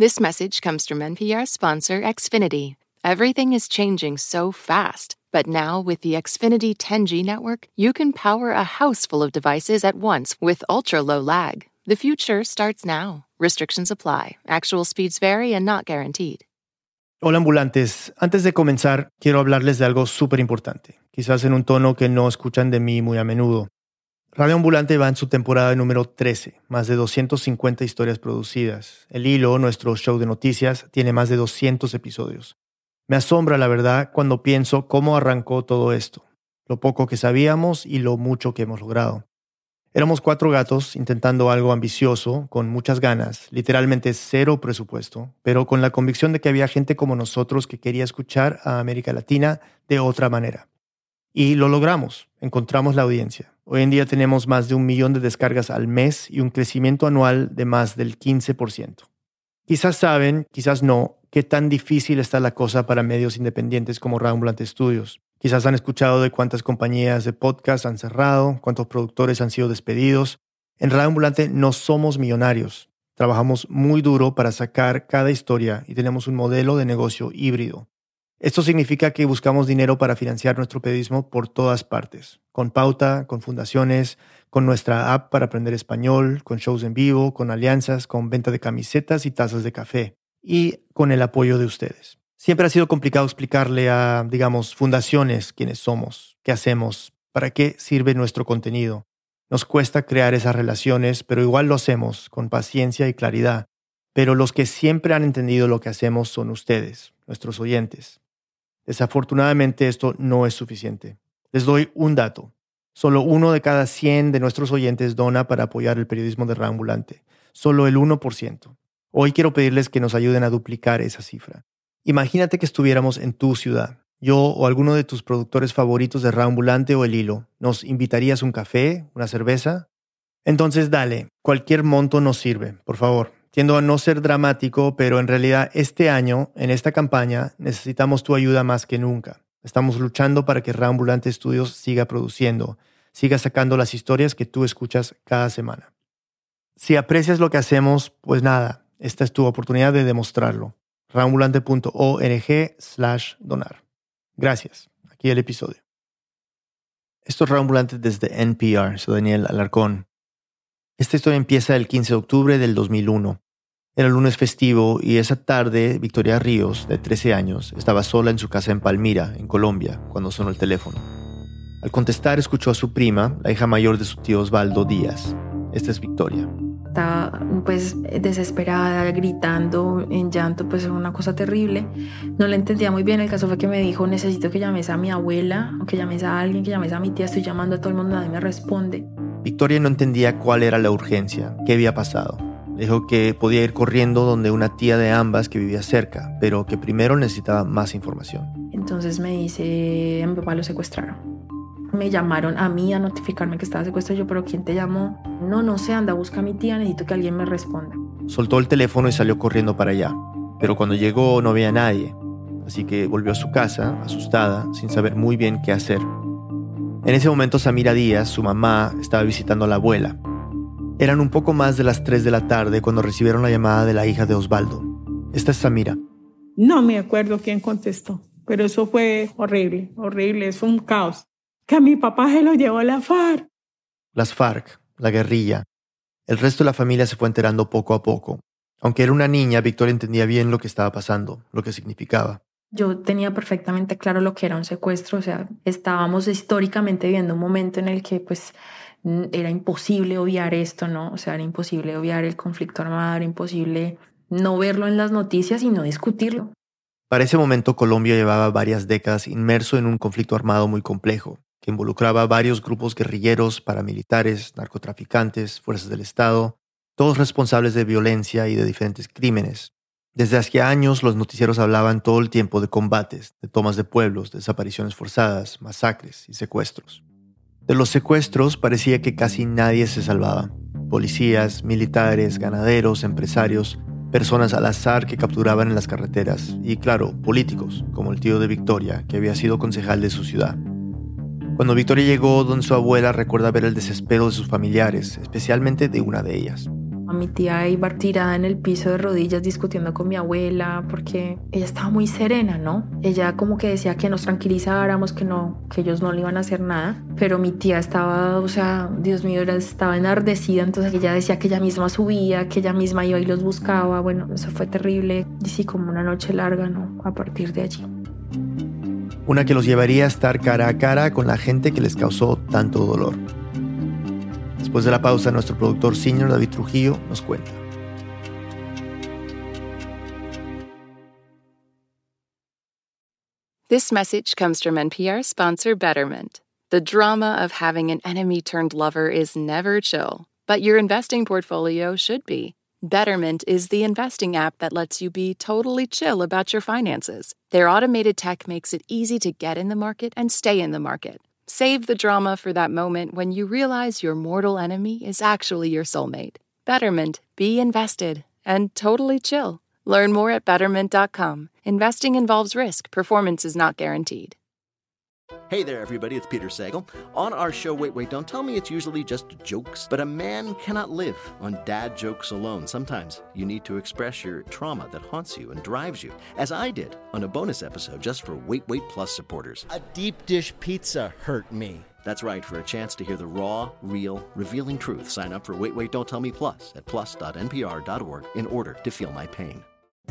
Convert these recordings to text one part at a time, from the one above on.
This message comes from NPR sponsor Xfinity. Everything is changing so fast, but now with the Xfinity 10G network, you can power a house full of devices at once with ultra low lag. The future starts now. Restrictions apply. Actual speeds vary and not guaranteed. Hola ambulantes, antes de comenzar quiero hablarles de algo súper importante, quizás en un tono que no escuchan de mí muy a menudo. Radio Ambulante va en su temporada número 13, más de 250 historias producidas. El Hilo, nuestro show de noticias, tiene más de 200 episodios. Me asombra la verdad cuando pienso cómo arrancó todo esto, lo poco que sabíamos y lo mucho que hemos logrado. Éramos cuatro gatos intentando algo ambicioso, con muchas ganas, literalmente cero presupuesto, pero con la convicción de que había gente como nosotros que quería escuchar a América Latina de otra manera. Y lo logramos, encontramos la audiencia. Hoy en día tenemos más de un millón de descargas al mes y un crecimiento anual de más del 15%. Quizás saben, quizás no, qué tan difícil está la cosa para medios independientes como Rambulante Studios. Quizás han escuchado de cuántas compañías de podcast han cerrado, cuántos productores han sido despedidos. En Radio Ambulante no somos millonarios. Trabajamos muy duro para sacar cada historia y tenemos un modelo de negocio híbrido. Esto significa que buscamos dinero para financiar nuestro periodismo por todas partes, con pauta, con fundaciones, con nuestra app para aprender español, con shows en vivo, con alianzas, con venta de camisetas y tazas de café, y con el apoyo de ustedes. Siempre ha sido complicado explicarle a, digamos, fundaciones quiénes somos, qué hacemos, para qué sirve nuestro contenido. Nos cuesta crear esas relaciones, pero igual lo hacemos con paciencia y claridad. Pero los que siempre han entendido lo que hacemos son ustedes, nuestros oyentes. Desafortunadamente esto no es suficiente. Les doy un dato. Solo uno de cada 100 de nuestros oyentes dona para apoyar el periodismo de Reambulante. Solo el 1%. Hoy quiero pedirles que nos ayuden a duplicar esa cifra. Imagínate que estuviéramos en tu ciudad. Yo o alguno de tus productores favoritos de Raambulante o El Hilo, ¿nos invitarías un café, una cerveza? Entonces dale, cualquier monto nos sirve, por favor. Tiendo a no ser dramático, pero en realidad este año, en esta campaña, necesitamos tu ayuda más que nunca. Estamos luchando para que Raambulante Studios siga produciendo, siga sacando las historias que tú escuchas cada semana. Si aprecias lo que hacemos, pues nada, esta es tu oportunidad de demostrarlo raambulante.org slash donar. Gracias. Aquí el episodio. Esto es Raambulante desde NPR, soy Daniel Alarcón. Esta historia empieza el 15 de octubre del 2001. Era lunes festivo y esa tarde Victoria Ríos, de 13 años, estaba sola en su casa en Palmira, en Colombia, cuando sonó el teléfono. Al contestar escuchó a su prima, la hija mayor de su tío Osvaldo Díaz. Esta es Victoria estaba pues desesperada, gritando, en llanto, pues es una cosa terrible. No le entendía muy bien, el caso fue que me dijo, necesito que llames a mi abuela, o que llames a alguien, que llames a mi tía, estoy llamando a todo el mundo, nadie me responde. Victoria no entendía cuál era la urgencia, qué había pasado. Dijo que podía ir corriendo donde una tía de ambas que vivía cerca, pero que primero necesitaba más información. Entonces me dice, a mi papá lo secuestraron me llamaron a mí a notificarme que estaba secuestrado. Yo, pero ¿quién te llamó? No, no sé, anda, busca a mi tía, necesito que alguien me responda. Soltó el teléfono y salió corriendo para allá. Pero cuando llegó no había nadie. Así que volvió a su casa, asustada, sin saber muy bien qué hacer. En ese momento Samira Díaz, su mamá, estaba visitando a la abuela. Eran un poco más de las 3 de la tarde cuando recibieron la llamada de la hija de Osvaldo. Esta es Samira. No me acuerdo quién contestó, pero eso fue horrible, horrible, es un caos que a mi papá se lo llevó la FARC. Las FARC, la guerrilla. El resto de la familia se fue enterando poco a poco. Aunque era una niña, Victoria entendía bien lo que estaba pasando, lo que significaba. Yo tenía perfectamente claro lo que era un secuestro, o sea, estábamos históricamente viviendo un momento en el que pues era imposible obviar esto, ¿no? O sea, era imposible obviar el conflicto armado, era imposible no verlo en las noticias y no discutirlo. Para ese momento Colombia llevaba varias décadas inmerso en un conflicto armado muy complejo que involucraba varios grupos guerrilleros, paramilitares, narcotraficantes, fuerzas del Estado, todos responsables de violencia y de diferentes crímenes. Desde hacía años los noticieros hablaban todo el tiempo de combates, de tomas de pueblos, desapariciones forzadas, masacres y secuestros. De los secuestros parecía que casi nadie se salvaba. Policías, militares, ganaderos, empresarios, personas al azar que capturaban en las carreteras y, claro, políticos, como el tío de Victoria, que había sido concejal de su ciudad. Cuando Victoria llegó donde su abuela recuerda ver el desespero de sus familiares, especialmente de una de ellas. A mi tía iba tirada en el piso de rodillas discutiendo con mi abuela porque ella estaba muy serena, ¿no? Ella como que decía que nos tranquilizáramos, que no, que ellos no le iban a hacer nada, pero mi tía estaba, o sea, Dios mío, estaba enardecida, entonces ella decía que ella misma subía, que ella misma iba y los buscaba, bueno, eso fue terrible y sí, como una noche larga, ¿no? A partir de allí. Una que los llevaría a estar cara a cara con la gente que les causó tanto dolor. Después de la pausa, nuestro productor senior David Trujillo nos cuenta. This message comes from NPR sponsor Betterment. The drama of having an enemy turned lover is never chill, but your investing portfolio should be. Betterment is the investing app that lets you be totally chill about your finances. Their automated tech makes it easy to get in the market and stay in the market Save the drama for that moment when you realize your mortal enemy is actually your soulmate. Betterment, be invested, and totally chill. Learn more at betterment.com. Investing involves risk, performance is not guaranteed. Hey there, everybody, it's Peter Sagal. On our show, Wait, Wait, Don't Tell Me, it's usually just jokes, but a man cannot live on dad jokes alone. Sometimes you need to express your trauma that haunts you and drives you, as I did on a bonus episode just for Wait, Wait Plus supporters. A deep dish pizza hurt me. That's right, for a chance to hear the raw, real, revealing truth, sign up for Wait, Wait, Don't Tell Me Plus at plus.npr.org in order to feel my pain.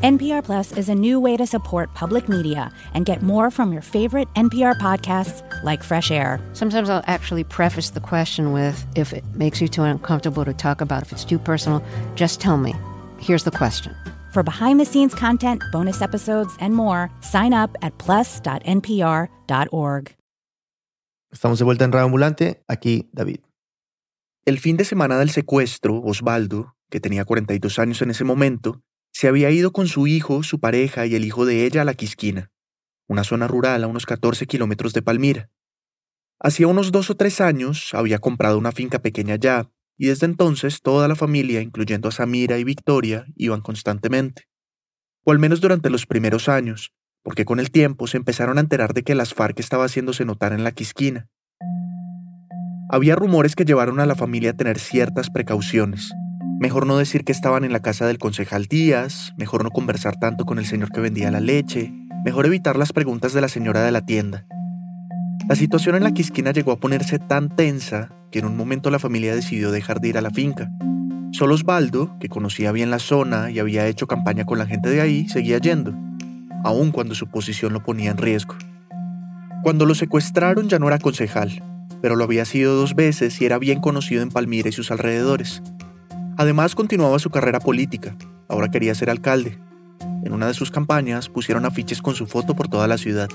NPR Plus is a new way to support public media and get more from your favorite NPR podcasts like Fresh Air. Sometimes I'll actually preface the question with if it makes you too uncomfortable to talk about, if it's too personal, just tell me. Here's the question. For behind the scenes content, bonus episodes, and more, sign up at plus.npr.org. Estamos de vuelta en Radio Ambulante. Aquí, David. El fin de semana del secuestro, Osvaldo, que tenía 42 años en ese momento, Se había ido con su hijo, su pareja y el hijo de ella a La Quisquina, una zona rural a unos 14 kilómetros de Palmira. Hacía unos dos o tres años había comprado una finca pequeña allá, y desde entonces toda la familia, incluyendo a Samira y Victoria, iban constantemente. O al menos durante los primeros años, porque con el tiempo se empezaron a enterar de que las FARC estaba haciéndose notar en la Quisquina. Había rumores que llevaron a la familia a tener ciertas precauciones, Mejor no decir que estaban en la casa del concejal Díaz, mejor no conversar tanto con el señor que vendía la leche, mejor evitar las preguntas de la señora de la tienda. La situación en la quisquina llegó a ponerse tan tensa que en un momento la familia decidió dejar de ir a la finca. Solo Osvaldo, que conocía bien la zona y había hecho campaña con la gente de ahí, seguía yendo, aun cuando su posición lo ponía en riesgo. Cuando lo secuestraron ya no era concejal, pero lo había sido dos veces y era bien conocido en Palmira y sus alrededores. Además continuaba su carrera política, ahora quería ser alcalde. En una de sus campañas pusieron afiches con su foto por toda la ciudad.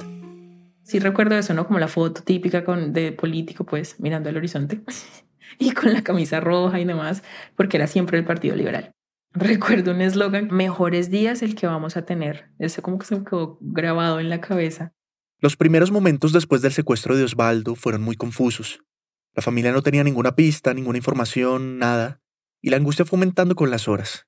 Sí recuerdo eso, ¿no? Como la foto típica con, de político, pues mirando al horizonte y con la camisa roja y demás, porque era siempre el Partido Liberal. Recuerdo un eslogan, mejores días el que vamos a tener. Eso como que se me quedó grabado en la cabeza. Los primeros momentos después del secuestro de Osvaldo fueron muy confusos. La familia no tenía ninguna pista, ninguna información, nada y la angustia fue aumentando con las horas.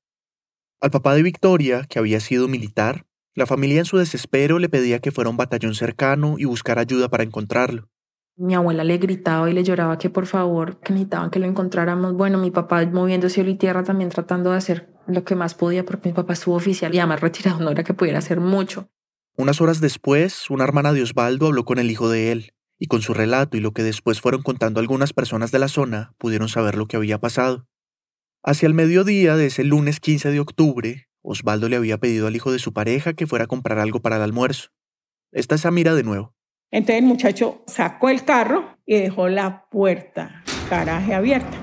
Al papá de Victoria, que había sido militar, la familia en su desespero le pedía que fuera a un batallón cercano y buscar ayuda para encontrarlo. Mi abuela le gritaba y le lloraba que por favor, que necesitaban que lo encontráramos. Bueno, mi papá moviendo cielo y tierra también tratando de hacer lo que más podía porque mi papá estuvo oficial y además retirado, no era que pudiera hacer mucho. Unas horas después, una hermana de Osvaldo habló con el hijo de él, y con su relato y lo que después fueron contando algunas personas de la zona, pudieron saber lo que había pasado. Hacia el mediodía de ese lunes 15 de octubre, Osvaldo le había pedido al hijo de su pareja que fuera a comprar algo para el almuerzo. Esta es Samira de nuevo. Entonces el muchacho sacó el carro y dejó la puerta, garaje abierta.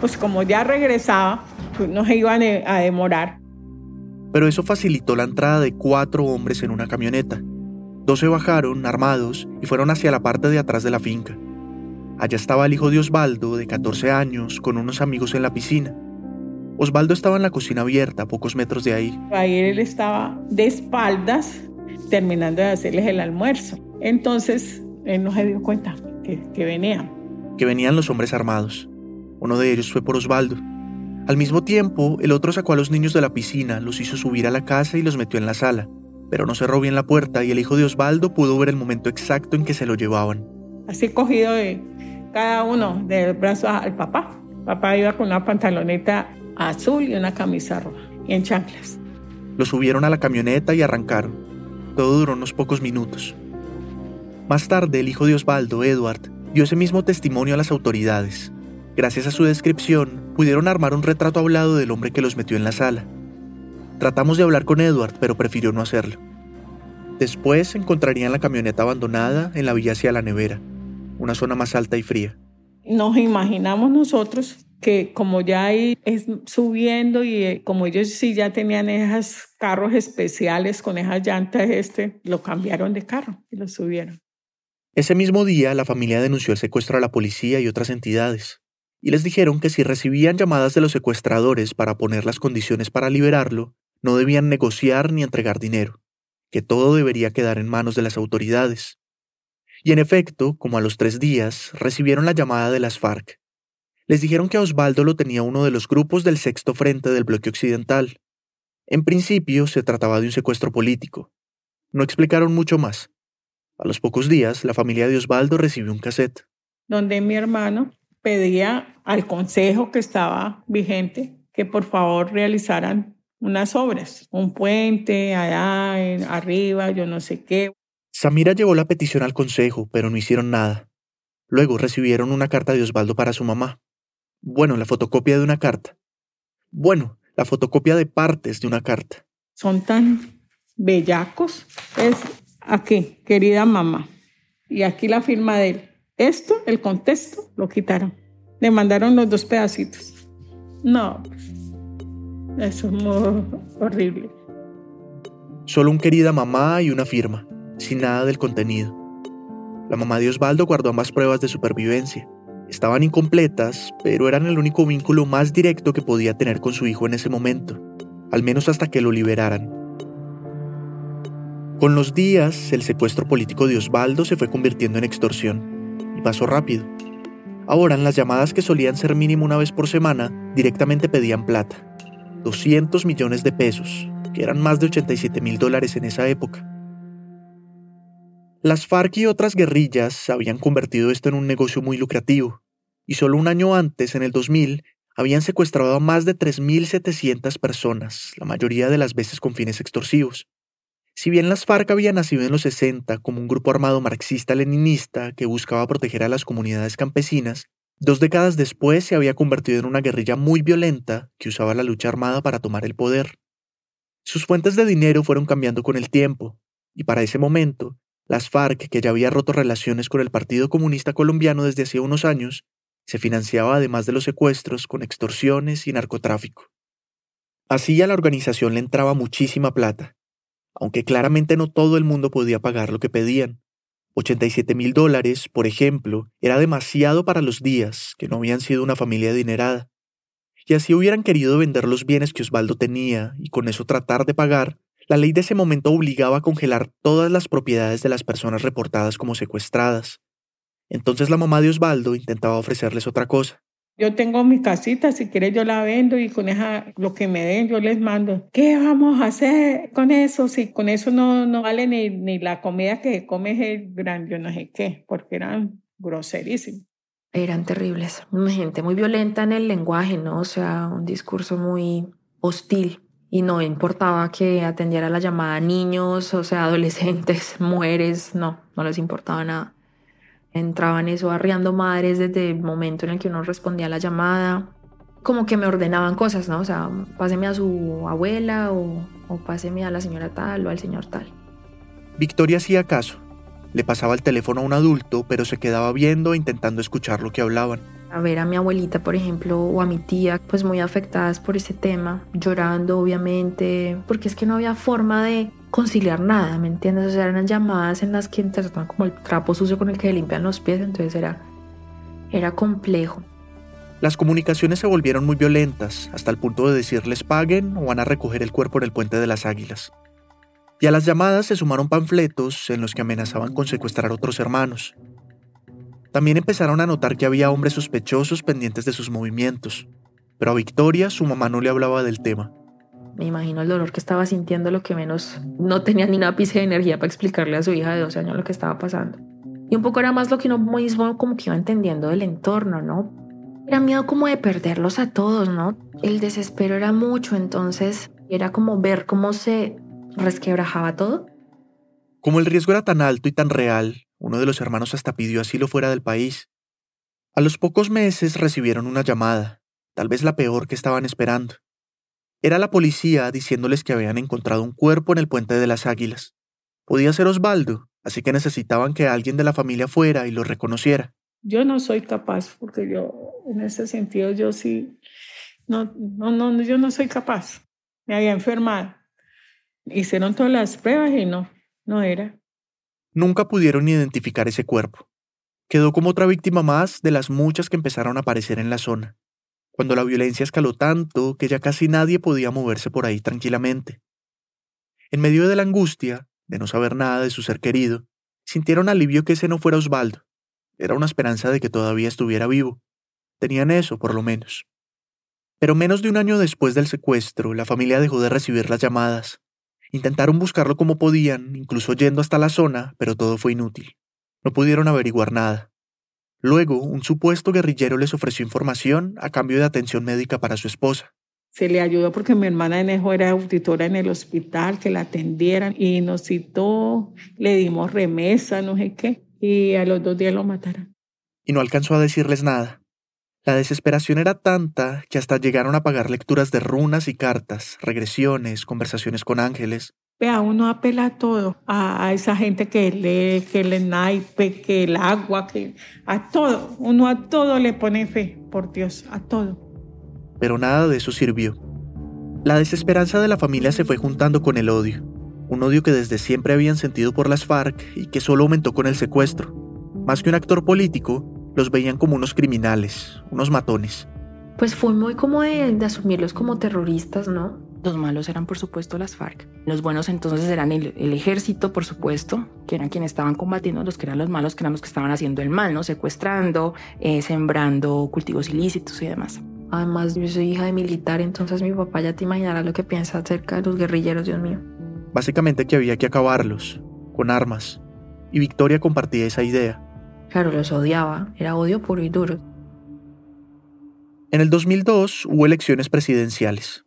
Pues como ya regresaba, pues no se iban a demorar. Pero eso facilitó la entrada de cuatro hombres en una camioneta. Dos se bajaron, armados, y fueron hacia la parte de atrás de la finca. Allá estaba el hijo de Osvaldo, de 14 años, con unos amigos en la piscina. Osvaldo estaba en la cocina abierta, a pocos metros de ahí. Ahí él estaba de espaldas, terminando de hacerles el almuerzo. Entonces, él no se dio cuenta que, que venían. Que venían los hombres armados. Uno de ellos fue por Osvaldo. Al mismo tiempo, el otro sacó a los niños de la piscina, los hizo subir a la casa y los metió en la sala. Pero no cerró bien la puerta y el hijo de Osvaldo pudo ver el momento exacto en que se lo llevaban. Así cogido de, cada uno del brazo al papá. Papá iba con una pantaloneta azul y una camisa roja y en chanclas. Lo subieron a la camioneta y arrancaron. Todo duró unos pocos minutos. Más tarde, el hijo de Osvaldo, Edward, dio ese mismo testimonio a las autoridades. Gracias a su descripción, pudieron armar un retrato hablado del hombre que los metió en la sala. Tratamos de hablar con Edward, pero prefirió no hacerlo. Después encontrarían la camioneta abandonada en la vía hacia la nevera, una zona más alta y fría. Nos imaginamos nosotros que como ya ahí es subiendo y eh, como ellos sí ya tenían esos carros especiales con esas llantas este, lo cambiaron de carro y lo subieron. Ese mismo día la familia denunció el secuestro a la policía y otras entidades, y les dijeron que si recibían llamadas de los secuestradores para poner las condiciones para liberarlo, no debían negociar ni entregar dinero, que todo debería quedar en manos de las autoridades. Y en efecto, como a los tres días, recibieron la llamada de las FARC. Les dijeron que a Osvaldo lo tenía uno de los grupos del sexto frente del bloque occidental. En principio se trataba de un secuestro político. No explicaron mucho más. A los pocos días, la familia de Osvaldo recibió un cassette. Donde mi hermano pedía al consejo que estaba vigente que por favor realizaran unas obras, un puente allá arriba, yo no sé qué. Samira llevó la petición al consejo, pero no hicieron nada. Luego recibieron una carta de Osvaldo para su mamá. Bueno, la fotocopia de una carta. Bueno, la fotocopia de partes de una carta. Son tan bellacos. Es aquí, querida mamá. Y aquí la firma de él. Esto, el contexto, lo quitaron. Le mandaron los dos pedacitos. No, eso es muy horrible. Solo un querida mamá y una firma, sin nada del contenido. La mamá de Osvaldo guardó ambas pruebas de supervivencia. Estaban incompletas, pero eran el único vínculo más directo que podía tener con su hijo en ese momento, al menos hasta que lo liberaran. Con los días, el secuestro político de Osvaldo se fue convirtiendo en extorsión, y pasó rápido. Ahora, en las llamadas que solían ser mínimo una vez por semana, directamente pedían plata. 200 millones de pesos, que eran más de 87 mil dólares en esa época. Las FARC y otras guerrillas habían convertido esto en un negocio muy lucrativo, y solo un año antes, en el 2000, habían secuestrado a más de 3.700 personas, la mayoría de las veces con fines extorsivos. Si bien las FARC habían nacido en los 60 como un grupo armado marxista-leninista que buscaba proteger a las comunidades campesinas, Dos décadas después se había convertido en una guerrilla muy violenta que usaba la lucha armada para tomar el poder. Sus fuentes de dinero fueron cambiando con el tiempo, y para ese momento, las FARC, que ya había roto relaciones con el Partido Comunista Colombiano desde hace unos años, se financiaba además de los secuestros con extorsiones y narcotráfico. Así a la organización le entraba muchísima plata, aunque claramente no todo el mundo podía pagar lo que pedían. 87 mil dólares, por ejemplo, era demasiado para los días, que no habían sido una familia adinerada. Y así hubieran querido vender los bienes que Osvaldo tenía y con eso tratar de pagar, la ley de ese momento obligaba a congelar todas las propiedades de las personas reportadas como secuestradas. Entonces la mamá de Osvaldo intentaba ofrecerles otra cosa. Yo tengo mi casita, si quieres yo la vendo y con esa, lo que me den yo les mando. ¿Qué vamos a hacer con eso? Si con eso no, no vale ni, ni la comida que come el gran, yo no sé qué, porque eran groserísimos. Eran terribles, gente muy violenta en el lenguaje, ¿no? O sea, un discurso muy hostil y no importaba que atendiera la llamada a niños, o sea, adolescentes, mujeres, no, no les importaba nada entraban eso arriando madres desde el momento en el que uno respondía a la llamada. Como que me ordenaban cosas, ¿no? O sea, páseme a su abuela o, o páseme a la señora tal o al señor tal. Victoria hacía caso. Le pasaba el teléfono a un adulto, pero se quedaba viendo e intentando escuchar lo que hablaban. A ver a mi abuelita, por ejemplo, o a mi tía, pues muy afectadas por ese tema, llorando obviamente, porque es que no había forma de conciliar nada, ¿me entiendes? O sea, eran llamadas en las que trataban como el trapo sucio con el que limpian los pies, entonces era, era complejo. Las comunicaciones se volvieron muy violentas, hasta el punto de decirles paguen o van a recoger el cuerpo en el puente de las águilas. Y a las llamadas se sumaron panfletos en los que amenazaban con secuestrar otros hermanos. También empezaron a notar que había hombres sospechosos pendientes de sus movimientos, pero a Victoria su mamá no le hablaba del tema. Me imagino el dolor que estaba sintiendo, lo que menos no tenía ni una ápice de energía para explicarle a su hija de 12 años lo que estaba pasando. Y un poco era más lo que uno mismo como que iba entendiendo del entorno, ¿no? Era miedo como de perderlos a todos, ¿no? El desespero era mucho, entonces era como ver cómo se resquebrajaba todo. Como el riesgo era tan alto y tan real, uno de los hermanos hasta pidió asilo fuera del país. A los pocos meses recibieron una llamada, tal vez la peor que estaban esperando. Era la policía diciéndoles que habían encontrado un cuerpo en el puente de las Águilas. Podía ser Osvaldo, así que necesitaban que alguien de la familia fuera y lo reconociera. Yo no soy capaz, porque yo, en ese sentido, yo sí, no, no, no, yo no soy capaz. Me había enfermado. Hicieron todas las pruebas y no, no era. Nunca pudieron identificar ese cuerpo. Quedó como otra víctima más de las muchas que empezaron a aparecer en la zona, cuando la violencia escaló tanto que ya casi nadie podía moverse por ahí tranquilamente. En medio de la angustia, de no saber nada de su ser querido, sintieron alivio que ese no fuera Osvaldo. Era una esperanza de que todavía estuviera vivo. Tenían eso, por lo menos. Pero menos de un año después del secuestro, la familia dejó de recibir las llamadas. Intentaron buscarlo como podían, incluso yendo hasta la zona, pero todo fue inútil. No pudieron averiguar nada. Luego, un supuesto guerrillero les ofreció información a cambio de atención médica para su esposa. Se le ayudó porque mi hermana Enejo era auditora en el hospital, que la atendieran y nos citó, le dimos remesa, no sé qué, y a los dos días lo mataron. Y no alcanzó a decirles nada. La desesperación era tanta que hasta llegaron a pagar lecturas de runas y cartas, regresiones, conversaciones con ángeles. Vea, uno apela a todo, a, esa gente que lee, que el naipe, que el agua, que a todo, uno a todo le pone fe, por Dios, a todo. Pero nada de eso sirvió. La desesperanza de la familia se fue juntando con el odio, un odio que desde siempre habían sentido por las FARC y que solo aumentó con el secuestro. Más que un actor político, los veían como unos criminales, unos matones. Pues fue muy como de, asumirlos como terroristas, ¿no? Los malos eran por supuesto las FARC. Los buenos entonces eran el, ejército, por supuesto, que eran quienes estaban combatiendo, los que eran los malos, que eran los que estaban haciendo el mal, ¿no? Secuestrando, eh, sembrando cultivos ilícitos y demás. Además, yo soy hija de militar, entonces mi papá ya te imaginará lo que piensa acerca de los guerrilleros, Dios mío. Básicamente que había que acabarlos, con armas. Y Victoria compartía esa idea. Claro, los odiaba, era odio puro y duro. En el 2002 hubo elecciones presidenciales.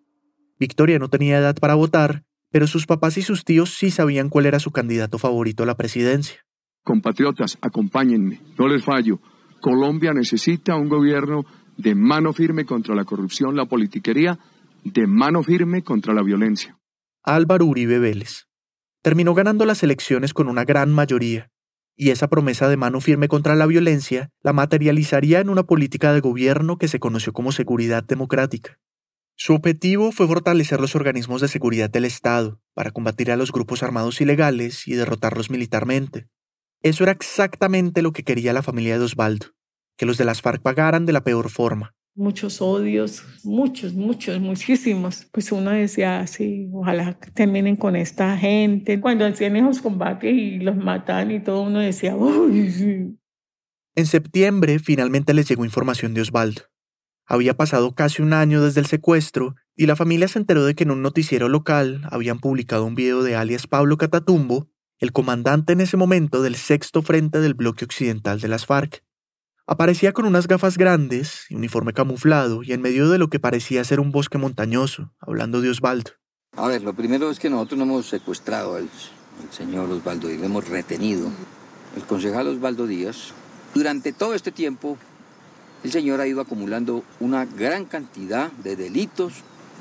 Victoria no tenía edad para votar, pero sus papás y sus tíos sí sabían cuál era su candidato favorito a la presidencia. Compatriotas, acompáñenme, no les fallo. Colombia necesita un gobierno de mano firme contra la corrupción, la politiquería, de mano firme contra la violencia. Álvaro Uribe Vélez. Terminó ganando las elecciones con una gran mayoría, y esa promesa de mano firme contra la violencia la materializaría en una política de gobierno que se conoció como seguridad democrática. Su objetivo fue fortalecer los organismos de seguridad del Estado para combatir a los grupos armados ilegales y derrotarlos militarmente. Eso era exactamente lo que quería la familia de Osvaldo, que los de las FARC pagaran de la peor forma, muchos odios, muchos, muchos, muchísimos. Pues uno decía, sí, ojalá terminen con esta gente. Cuando hacían esos combates y los matan y todo, uno decía, uy, sí. En septiembre finalmente les llegó información de Osvaldo. Había pasado casi un año desde el secuestro y la familia se enteró de que en un noticiero local habían publicado un video de alias Pablo Catatumbo, el comandante en ese momento del sexto frente del bloque occidental de las FARC. Aparecía con unas gafas grandes, uniforme camuflado y en medio de lo que parecía ser un bosque montañoso, hablando de Osvaldo. A ver, lo primero es que nosotros no hemos secuestrado al, señor Osvaldo Díaz, lo hemos retenido. El concejal Osvaldo Díaz, durante todo este tiempo, el señor ha ido acumulando una gran cantidad de delitos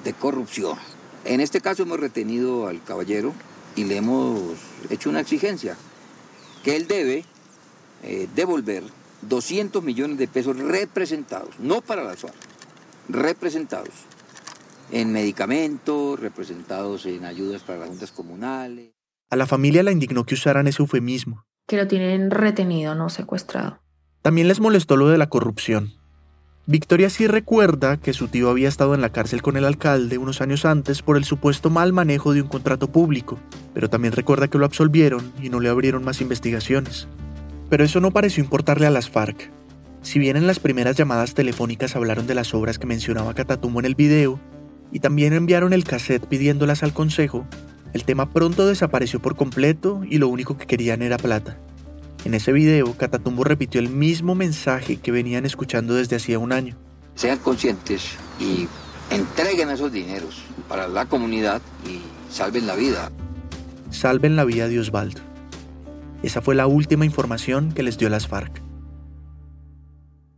de corrupción. En este caso hemos retenido al caballero y le hemos hecho una exigencia, que él debe eh, devolver 200 millones de pesos representados, no para la FARC, representados en medicamentos, representados en ayudas para las juntas comunales. A la familia la indignó que usaran ese eufemismo. Que lo tienen retenido, no secuestrado. También les molestó lo de la corrupción. Victoria sí recuerda que su tío había estado en la cárcel con el alcalde unos años antes por el supuesto mal manejo de un contrato público, pero también recuerda que lo absolvieron y no le abrieron más investigaciones. Pero eso no pareció importarle a las FARC. Si bien en las primeras llamadas telefónicas hablaron de las obras que mencionaba Catatumbo en el video, y también enviaron el cassette pidiéndolas al consejo, el tema pronto desapareció por completo y lo único que querían era plata. En ese video, Catatumbo repitió el mismo mensaje que venían escuchando desde hacía un año. sean conscientes y entreguen esos dineros para la comunidad y salven la vida. Salven la vida de Osvaldo. Esa fue la última información que les dio las FARC.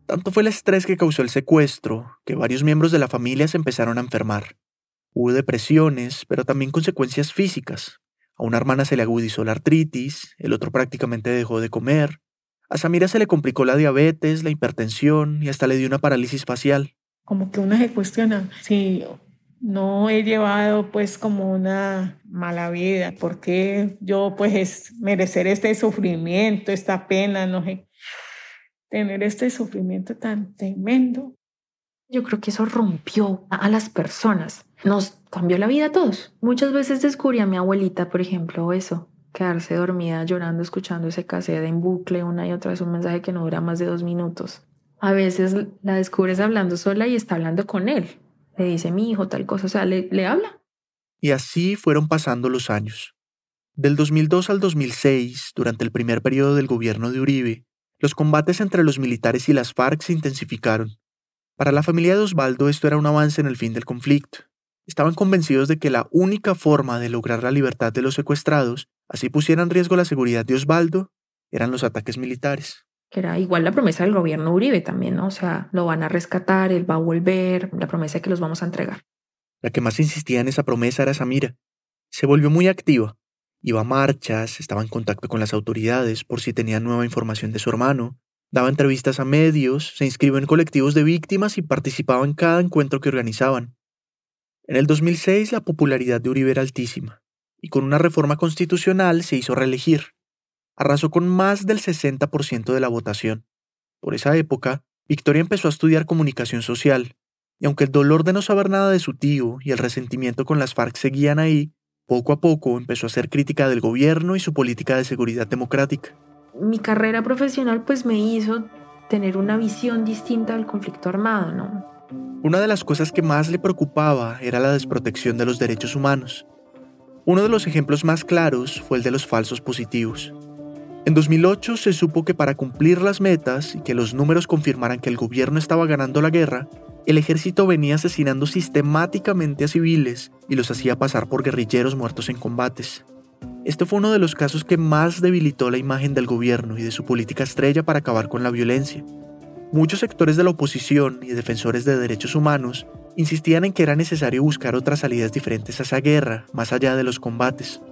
Tanto fue el estrés que causó el secuestro que varios miembros de la familia se empezaron a enfermar. Hubo depresiones, pero también consecuencias físicas. A una hermana se le agudizó la artritis, el otro prácticamente dejó de comer. A Samira se le complicó la diabetes, la hipertensión y hasta le dio una parálisis facial. Como que uno se cuestiona si no he llevado pues como una mala vida, ¿por qué yo pues es merecer este sufrimiento, esta pena, no sé, tener este sufrimiento tan tremendo? Yo creo que eso rompió a las personas nos cambió la vida a todos. Muchas veces descubrí a mi abuelita, por ejemplo, eso, quedarse dormida llorando, escuchando ese cassette en bucle una y otra vez un mensaje que no dura más de dos minutos. A veces la descubres hablando sola y está hablando con él. Le dice mi hijo tal cosa, o sea, le, le habla. Y así fueron pasando los años. Del 2002 al 2006, durante el primer periodo del gobierno de Uribe, los combates entre los militares y las FARC se intensificaron. Para la familia de Osvaldo esto era un avance en el fin del conflicto, estaban convencidos de que la única forma de lograr la libertad de los secuestrados, así pusiera en riesgo la seguridad de Osvaldo, eran los ataques militares. Que era igual la promesa del gobierno Uribe también, ¿no? O sea, lo van a rescatar, él va a volver, la promesa que los vamos a entregar. La que más insistía en esa promesa era Samira. Se volvió muy activa. Iba a marchas, estaba en contacto con las autoridades por si tenían nueva información de su hermano, daba entrevistas a medios, se inscribió en colectivos de víctimas y participaba en cada encuentro que organizaban. En el 2006 la popularidad de Uribe era altísima, y con una reforma constitucional se hizo reelegir. Arrasó con más del 60% de la votación. Por esa época, Victoria empezó a estudiar comunicación social, y aunque el dolor de no saber nada de su tío y el resentimiento con las FARC seguían ahí, poco a poco empezó a ser crítica del gobierno y su política de seguridad democrática. Mi carrera profesional pues me hizo tener una visión distinta del conflicto armado, ¿no? Una de las cosas que más le preocupaba era la desprotección de los derechos humanos. Uno de los ejemplos más claros fue el de los falsos positivos. En 2008 se supo que para cumplir las metas y que los números confirmaran que el gobierno estaba ganando la guerra, el ejército venía asesinando sistemáticamente a civiles y los hacía pasar por guerrilleros muertos en combates. Este fue uno de los casos que más debilitó la imagen del gobierno y de su política estrella para acabar con la violencia. Muchos sectores de la oposición y defensores de derechos humanos insistían en que era necesario buscar otras salidas diferentes a esa guerra, más allá de los combates.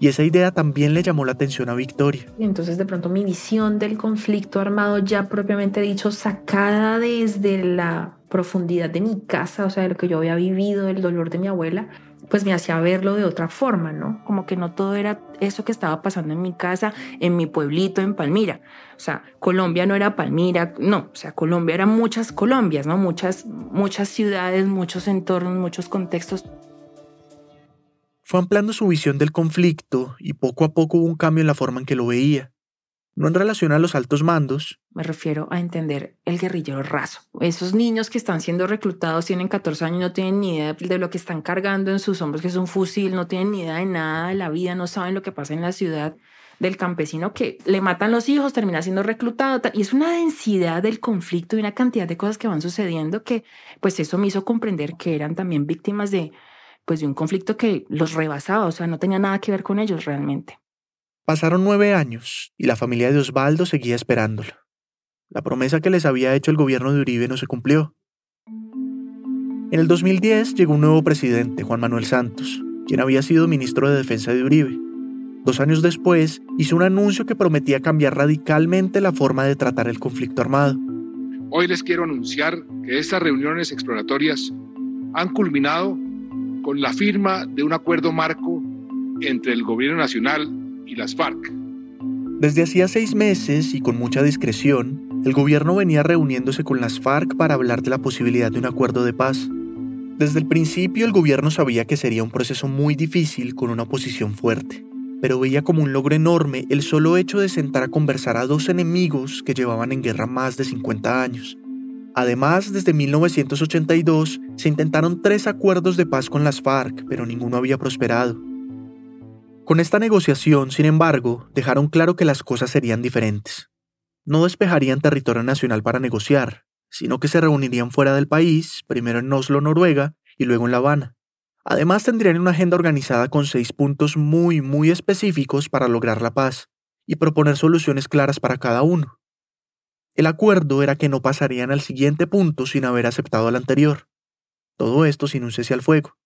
Y esa idea también le llamó la atención a Victoria. Entonces de pronto mi visión del conflicto armado, ya propiamente dicho, sacada desde la profundidad de mi casa, o sea, de lo que yo había vivido, el dolor de mi abuela, pues me hacía verlo de otra forma, ¿no? Como que no todo era eso que estaba pasando en mi casa, en mi pueblito, en Palmira. O sea, Colombia no era Palmira, no, o sea, Colombia era muchas Colombias, ¿no? Muchas, muchas ciudades, muchos entornos, muchos contextos. Fue ampliando su visión del conflicto y poco a poco hubo un cambio en la forma en que lo veía no en relación a los altos mandos. Me refiero a entender el guerrillero raso. Esos niños que están siendo reclutados tienen 14 años, no tienen ni idea de lo que están cargando en sus hombros, que es un fusil, no tienen ni idea de nada de la vida, no saben lo que pasa en la ciudad del campesino que le matan los hijos, termina siendo reclutado y es una densidad del conflicto y una cantidad de cosas que van sucediendo que pues eso me hizo comprender que eran también víctimas de pues de un conflicto que los rebasaba, o sea, no tenía nada que ver con ellos realmente. Pasaron nueve años y la familia de Osvaldo seguía esperándolo. La promesa que les había hecho el gobierno de Uribe no se cumplió. En el 2010 llegó un nuevo presidente, Juan Manuel Santos, quien había sido ministro de Defensa de Uribe. Dos años después, hizo un anuncio que prometía cambiar radicalmente la forma de tratar el conflicto armado. Hoy les quiero anunciar que estas reuniones exploratorias han culminado con la firma de un acuerdo marco entre el Gobierno Nacional y las FARC. Desde hacía seis meses y con mucha discreción, el gobierno venía reuniéndose con las FARC para hablar de la posibilidad de un acuerdo de paz. Desde el principio el gobierno sabía que sería un proceso muy difícil con una oposición fuerte, pero veía como un logro enorme el solo hecho de sentar a conversar a dos enemigos que llevaban en guerra más de 50 años. Además, desde 1982 se intentaron tres acuerdos de paz con las FARC, pero ninguno había prosperado. Con esta negociación, sin embargo, dejaron claro que las cosas serían diferentes. No despejarían territorio nacional para negociar, sino que se reunirían fuera del país, primero en Oslo, Noruega, y luego en La Habana. Además tendrían una agenda organizada con seis puntos muy, muy específicos para lograr la paz y proponer soluciones claras para cada uno. El acuerdo era que no pasarían al siguiente punto sin haber aceptado al anterior. Todo esto sin un cese al fuego.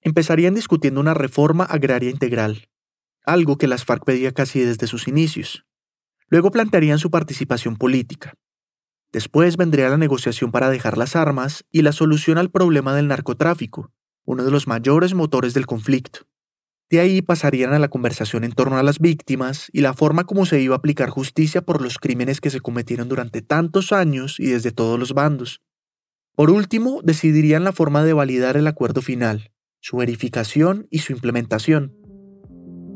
Empezarían discutiendo una reforma agraria integral, algo que las FARC pedía casi desde sus inicios. Luego plantearían su participación política. Después vendría la negociación para dejar las armas y la solución al problema del narcotráfico, uno de los mayores motores del conflicto. De ahí pasarían a la conversación en torno a las víctimas y la forma como se iba a aplicar justicia por los crímenes que se cometieron durante tantos años y desde todos los bandos. Por último, decidirían la forma de validar el acuerdo final, su verificación y su implementación.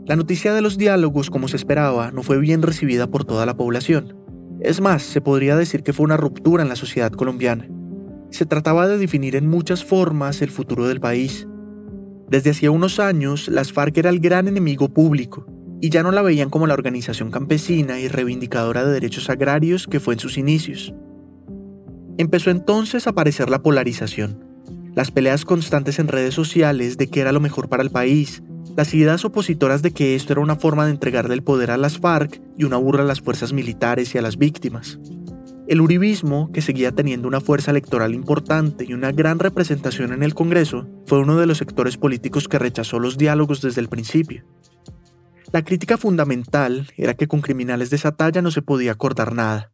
La noticia de los diálogos, como se esperaba, no fue bien recibida por toda la población. Es más, se podría decir que fue una ruptura en la sociedad colombiana. Se trataba de definir en muchas formas el futuro del país. Desde hacía unos años, las FARC era el gran enemigo público, y ya no la veían como la organización campesina y reivindicadora de derechos agrarios que fue en sus inicios. Empezó entonces a aparecer la polarización, las peleas constantes en redes sociales de qué era lo mejor para el país, las ideas opositoras de que esto era una forma de entregarle el poder a las FARC y una burla a las fuerzas militares y a las víctimas. El uribismo, que seguía teniendo una fuerza electoral importante y una gran representación en el Congreso, fue uno de los sectores políticos que rechazó los diálogos desde el principio. La crítica fundamental era que con criminales de esa talla no se podía acordar nada.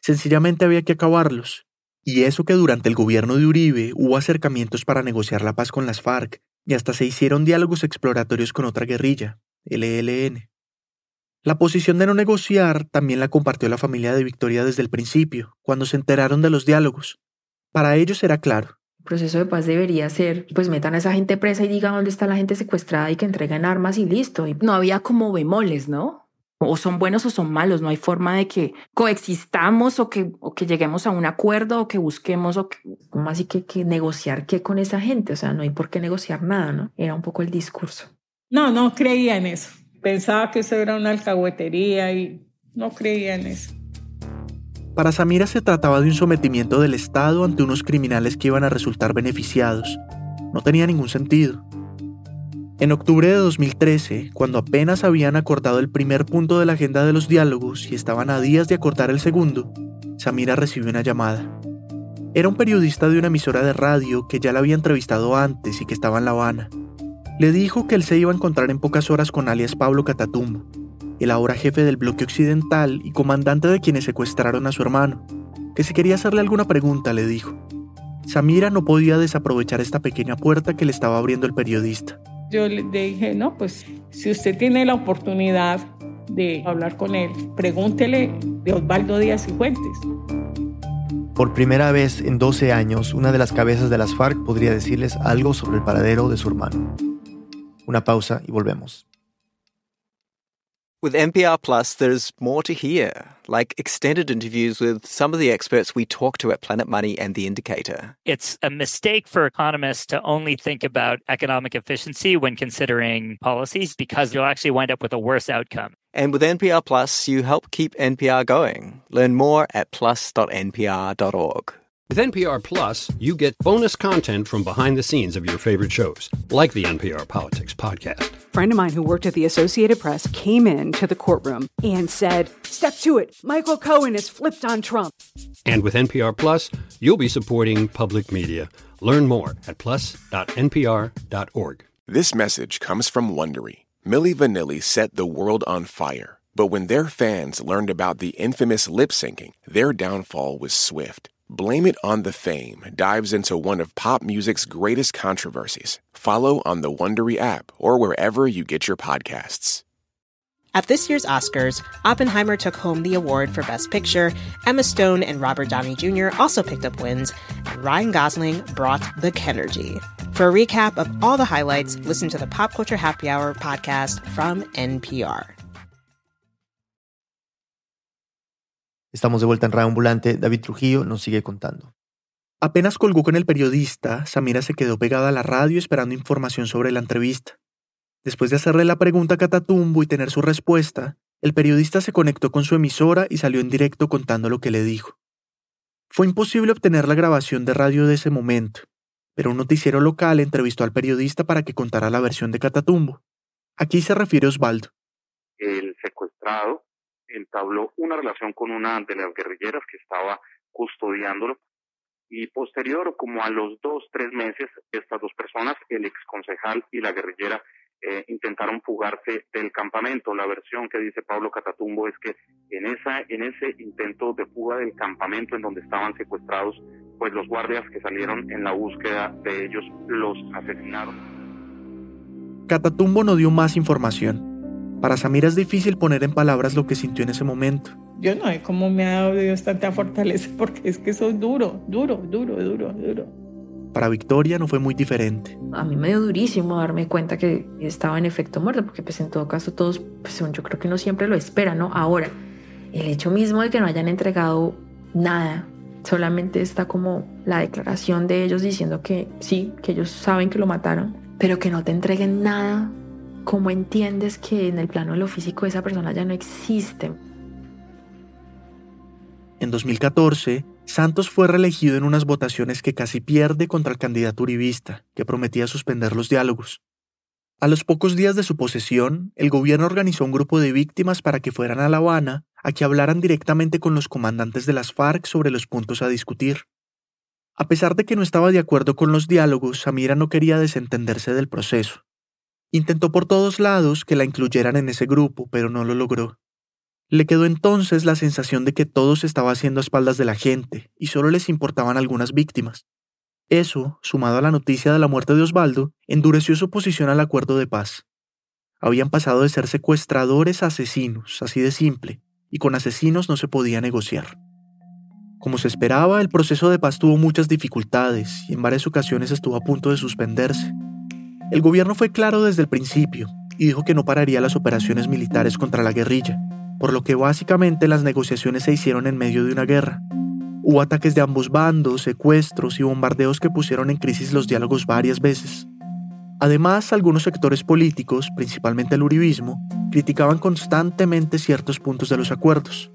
Sencillamente había que acabarlos. Y eso que durante el gobierno de Uribe hubo acercamientos para negociar la paz con las FARC, y hasta se hicieron diálogos exploratorios con otra guerrilla, el ELN. La posición de no negociar también la compartió la familia de Victoria desde el principio, cuando se enteraron de los diálogos. Para ellos era claro. El proceso de paz debería ser, pues metan a esa gente presa y digan dónde está la gente secuestrada y que entreguen armas y listo. Y no había como bemoles, ¿no? o son buenos o son malos, no hay forma de que coexistamos o que, o que lleguemos a un acuerdo o que busquemos o que... ¿Cómo así que, que negociar qué con esa gente? O sea, no hay por qué negociar nada, ¿no? Era un poco el discurso. No, no creía en eso. Pensaba que eso era una alcahuetería y no creía en eso. Para Samira se trataba de un sometimiento del Estado ante unos criminales que iban a resultar beneficiados. No tenía ningún sentido. En octubre de 2013, cuando apenas habían acordado el primer punto de la agenda de los diálogos y estaban a días de acordar el segundo, Samira recibió una llamada. Era un periodista de una emisora de radio que ya la había entrevistado antes y que estaba en La Habana. Le dijo que él se iba a encontrar en pocas horas con alias Pablo Catatumbo, el ahora jefe del bloque occidental y comandante de quienes secuestraron a su hermano, que si quería hacerle alguna pregunta le dijo. Samira no podía desaprovechar esta pequeña puerta que le estaba abriendo el periodista. Yo le dije, no, pues si usted tiene la oportunidad de hablar con él, pregúntele de Osvaldo Díaz y Fuentes. Por primera vez en 12 años, una de las cabezas de las FARC podría decirles algo sobre el paradero de su hermano. Una pausa y volvemos. With NPR Plus, there's more to hear, like extended interviews with some of the experts we talk to at Planet Money and The Indicator. It's a mistake for economists to only think about economic efficiency when considering policies because you'll actually wind up with a worse outcome. And with NPR Plus, you help keep NPR going. Learn more at plus.npr.org. With NPR Plus, you get bonus content from behind the scenes of your favorite shows, like the NPR Politics podcast. A friend of mine who worked at the Associated Press came in to the courtroom and said, Step to it, Michael Cohen has flipped on Trump. And with NPR Plus, you'll be supporting public media. Learn more at plus.npr.org. This message comes from Wondery. Millie Vanilli set the world on fire, but when their fans learned about the infamous lip syncing, their downfall was swift. Blame It on the Fame dives into one of pop music's greatest controversies. Follow on the Wondery app or wherever you get your podcasts. At this year's Oscars, Oppenheimer took home the award for Best Picture. Emma Stone and Robert Downey Jr. also picked up wins, and Ryan Gosling brought the Kenergy. For a recap of all the highlights, listen to the Pop Culture Happy Hour podcast from NPR. Estamos de vuelta en Radio Ambulante. David Trujillo nos sigue contando. Apenas colgó con el periodista, Samira se quedó pegada a la radio esperando información sobre la entrevista. Después de hacerle la pregunta a Catatumbo y tener su respuesta, el periodista se conectó con su emisora y salió en directo contando lo que le dijo. Fue imposible obtener la grabación de radio de ese momento, pero un noticiero local entrevistó al periodista para que contara la versión de Catatumbo. Aquí se refiere Osvaldo. El secuestrado entabló una relación con una de las guerrilleras que estaba custodiándolo y posterior, como a los dos, tres meses, estas dos personas, el exconcejal y la guerrillera, eh, intentaron fugarse del campamento. La versión que dice Pablo Catatumbo es que en, esa, en ese intento de fuga del campamento en donde estaban secuestrados, pues los guardias que salieron en la búsqueda de ellos los asesinaron. Catatumbo no dio más información. Para Samira es difícil poner en palabras lo que sintió en ese momento. Yo no sé cómo me ha dado Dios tanta fortaleza porque es que soy duro, duro, duro, duro, duro. Para Victoria no fue muy diferente. A mí me dio durísimo darme cuenta que estaba en efecto muerto, porque pues en todo caso todos, pues yo creo que uno siempre lo espera, ¿no? Ahora, el hecho mismo de que no hayan entregado nada, solamente está como la declaración de ellos diciendo que sí, que ellos saben que lo mataron, pero que no te entreguen nada, ¿cómo entiendes que en el plano de lo físico esa persona ya no existe? En 2014, Santos fue reelegido en unas votaciones que casi pierde contra el candidato uribista, que prometía suspender los diálogos. A los pocos días de su posesión, el gobierno organizó un grupo de víctimas para que fueran a La Habana a que hablaran directamente con los comandantes de las FARC sobre los puntos a discutir. A pesar de que no estaba de acuerdo con los diálogos, Samira no quería desentenderse del proceso. Intentó por todos lados que la incluyeran en ese grupo, pero no lo logró. Le quedó entonces la sensación de que todo se estaba haciendo a espaldas de la gente y solo les importaban algunas víctimas. Eso, sumado a la noticia de la muerte de Osvaldo, endureció su posición al acuerdo de paz. Habían pasado de ser secuestradores a asesinos, así de simple, y con asesinos no se podía negociar. Como se esperaba, el proceso de paz tuvo muchas dificultades y en varias ocasiones estuvo a punto de suspenderse. El gobierno fue claro desde el principio y dijo que no pararía las operaciones militares contra la guerrilla, por lo que básicamente las negociaciones se hicieron en medio de una guerra. Hubo ataques de ambos bandos, secuestros y bombardeos que pusieron en crisis los diálogos varias veces. Además, algunos sectores políticos, principalmente el uribismo, criticaban constantemente ciertos puntos de los acuerdos.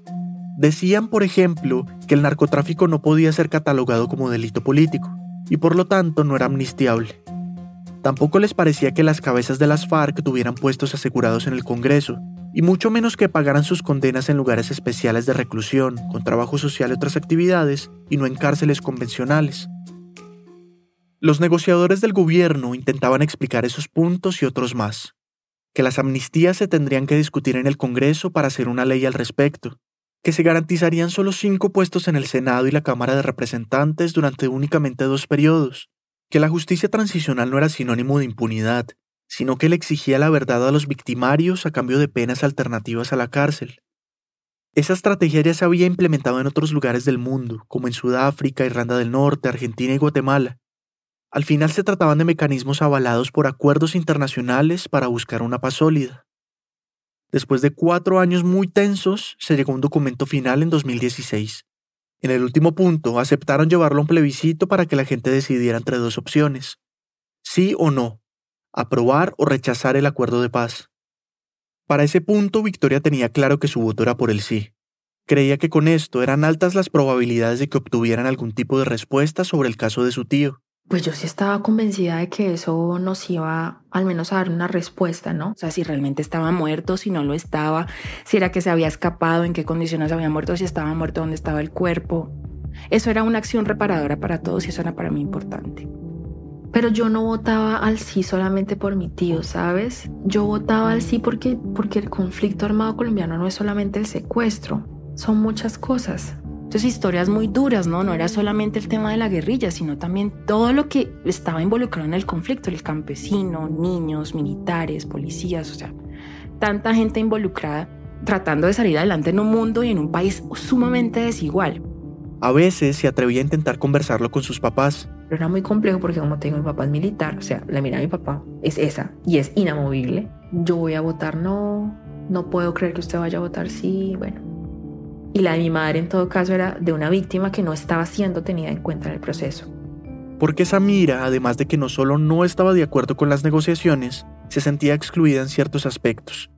Decían, por ejemplo, que el narcotráfico no podía ser catalogado como delito político, y por lo tanto no era amnistiable. Tampoco les parecía que las cabezas de las FARC tuvieran puestos asegurados en el Congreso, y mucho menos que pagaran sus condenas en lugares especiales de reclusión, con trabajo social y otras actividades, y no en cárceles convencionales. Los negociadores del gobierno intentaban explicar esos puntos y otros más, que las amnistías se tendrían que discutir en el Congreso para hacer una ley al respecto, que se garantizarían solo cinco puestos en el Senado y la Cámara de Representantes durante únicamente dos periodos, que la justicia transicional no era sinónimo de impunidad, sino que le exigía la verdad a los victimarios a cambio de penas alternativas a la cárcel. Esa estrategia ya se había implementado en otros lugares del mundo, como en Sudáfrica, Irlanda del Norte, Argentina y Guatemala. Al final se trataban de mecanismos avalados por acuerdos internacionales para buscar una paz sólida. Después de cuatro años muy tensos, se llegó a un documento final en 2016. En el último punto, aceptaron llevarlo a un plebiscito para que la gente decidiera entre dos opciones, sí o no, aprobar o rechazar el acuerdo de paz. Para ese punto, Victoria tenía claro que su voto era por el sí. Creía que con esto eran altas las probabilidades de que obtuvieran algún tipo de respuesta sobre el caso de su tío. Pues yo sí estaba convencida de que eso nos iba al menos a dar una respuesta, ¿no? O sea, si realmente estaba muerto, si no lo estaba, si era que se había escapado, en qué condiciones había muerto, si estaba muerto, dónde estaba el cuerpo. Eso era una acción reparadora para todos y eso era para mí importante. Pero yo no votaba al sí solamente por mi tío, ¿sabes? Yo votaba al sí porque, porque el conflicto armado colombiano no es solamente el secuestro, son muchas cosas. Entonces historias muy duras, ¿no? No era solamente el tema de la guerrilla, sino también todo lo que estaba involucrado en el conflicto, el campesino, niños, militares, policías, o sea, tanta gente involucrada tratando de salir adelante en un mundo y en un país sumamente desigual. A veces se atrevía a intentar conversarlo con sus papás, pero era muy complejo porque como tengo mi papá es militar, o sea, la mira de mi papá es esa y es inamovible. Yo voy a votar no, no puedo creer que usted vaya a votar sí, bueno. Y la de mi madre en todo caso era de una víctima que no estaba siendo tenida en cuenta en el proceso. Porque Samira, además de que no solo no estaba de acuerdo con las negociaciones, se sentía excluida en ciertos aspectos,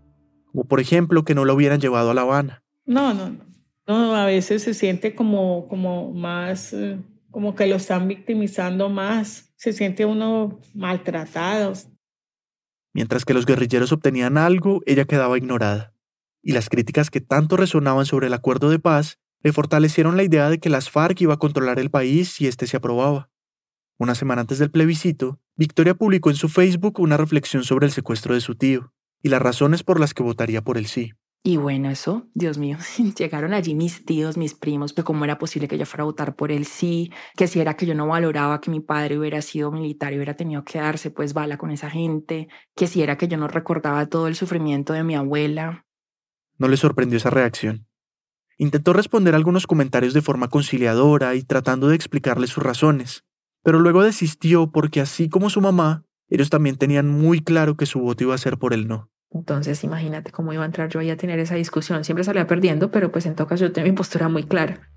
como por ejemplo que no la hubieran llevado a La Habana. No, no, no. No, a veces se siente como, como más, eh, como que lo están victimizando más, se siente uno maltratado. Mientras que los guerrilleros obtenían algo, ella quedaba ignorada. Y las críticas que tanto resonaban sobre el acuerdo de paz le fortalecieron la idea de que las FARC iba a controlar el país si éste se aprobaba. Una semana antes del plebiscito, Victoria publicó en su Facebook una reflexión sobre el secuestro de su tío y las razones por las que votaría por el sí. Y bueno, eso, Dios mío, llegaron allí mis tíos, mis primos, que cómo era posible que yo fuera a votar por el sí, que si era que yo no valoraba que mi padre hubiera sido militar y hubiera tenido que darse pues bala con esa gente, que si era que yo no recordaba todo el sufrimiento de mi abuela. No le sorprendió esa reacción. Intentó responder algunos comentarios de forma conciliadora y tratando de explicarle sus razones, pero luego desistió porque así como su mamá, ellos también tenían muy claro que su voto iba a ser por el no. Entonces imagínate cómo iba a entrar yo ahí a tener esa discusión. Siempre salía perdiendo, pero pues en todo caso yo tenía mi postura muy clara.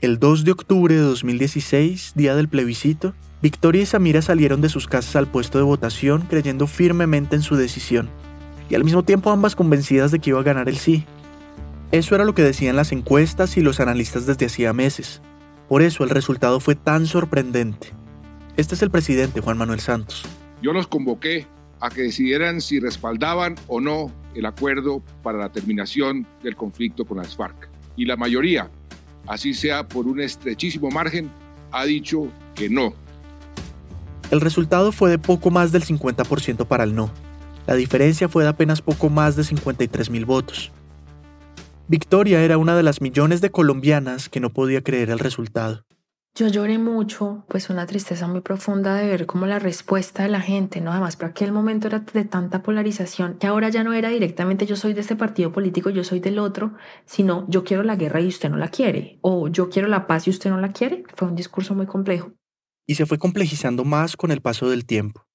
El 2 de octubre de 2016, día del plebiscito, Victoria y Samira salieron de sus casas al puesto de votación creyendo firmemente en su decisión, y al mismo tiempo ambas convencidas de que iba a ganar el sí. Eso era lo que decían las encuestas y los analistas desde hacía meses. Por eso el resultado fue tan sorprendente. Este es el presidente Juan Manuel Santos. Yo los convoqué a que decidieran si respaldaban o no el acuerdo para la terminación del conflicto con las FARC. Y la mayoría, así sea por un estrechísimo margen, ha dicho que no. El resultado fue de poco más del 50% para el no. La diferencia fue de apenas poco más de 53 mil votos. Victoria era una de las millones de colombianas que no podía creer el resultado. Yo lloré mucho, pues una tristeza muy profunda de ver cómo la respuesta de la gente, ¿no? Además, para aquel momento era de tanta polarización que ahora ya no era directamente yo soy de este partido político, yo soy del otro, sino yo quiero la guerra y usted no la quiere, o yo quiero la paz y usted no la quiere. Fue un discurso muy complejo. Y se fue complejizando más con el paso del tiempo.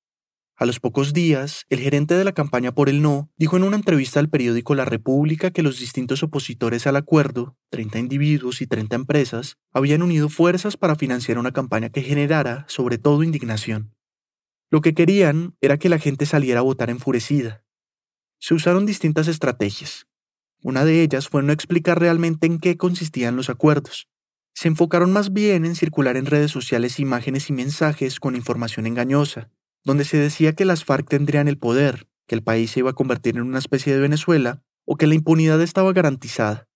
A los pocos días, el gerente de la campaña por el no dijo en una entrevista al periódico La República que los distintos opositores al acuerdo, 30 individuos y 30 empresas, habían unido fuerzas para financiar una campaña que generara, sobre todo, indignación. Lo que querían era que la gente saliera a votar enfurecida. Se usaron distintas estrategias. Una de ellas fue no explicar realmente en qué consistían los acuerdos. Se enfocaron más bien en circular en redes sociales imágenes y mensajes con información engañosa, donde se decía que las FARC tendrían el poder, que el país se iba a convertir en una especie de Venezuela o que la impunidad estaba garantizada.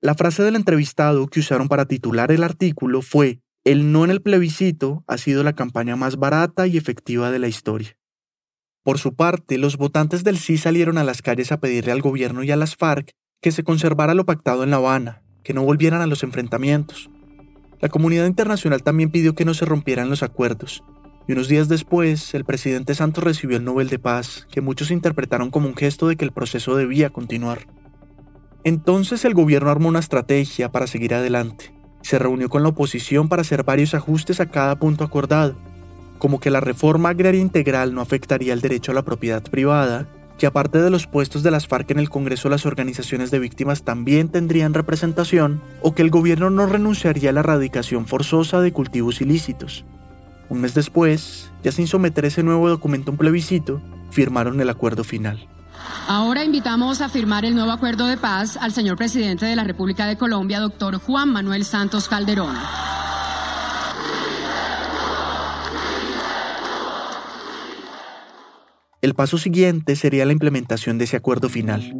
La frase del entrevistado que usaron para titular el artículo fue, el no en el plebiscito ha sido la campaña más barata y efectiva de la historia. Por su parte, los votantes del sí salieron a las calles a pedirle al gobierno y a las FARC que se conservara lo pactado en La Habana, que no volvieran a los enfrentamientos. La comunidad internacional también pidió que no se rompieran los acuerdos y unos días después, el presidente Santos recibió el Nobel de Paz, que muchos interpretaron como un gesto de que el proceso debía continuar. Entonces el gobierno armó una estrategia para seguir adelante. Se reunió con la oposición para hacer varios ajustes a cada punto acordado, como que la reforma agraria integral no afectaría el derecho a la propiedad privada, que aparte de los puestos de las FARC en el Congreso las organizaciones de víctimas también tendrían representación, o que el gobierno no renunciaría a la erradicación forzosa de cultivos ilícitos. Un mes después, ya sin someter ese nuevo documento a un plebiscito, firmaron el acuerdo final. Ahora invitamos a firmar el nuevo acuerdo de paz al señor presidente de la República de Colombia, doctor Juan Manuel Santos Calderón. El paso siguiente sería la implementación de ese acuerdo final.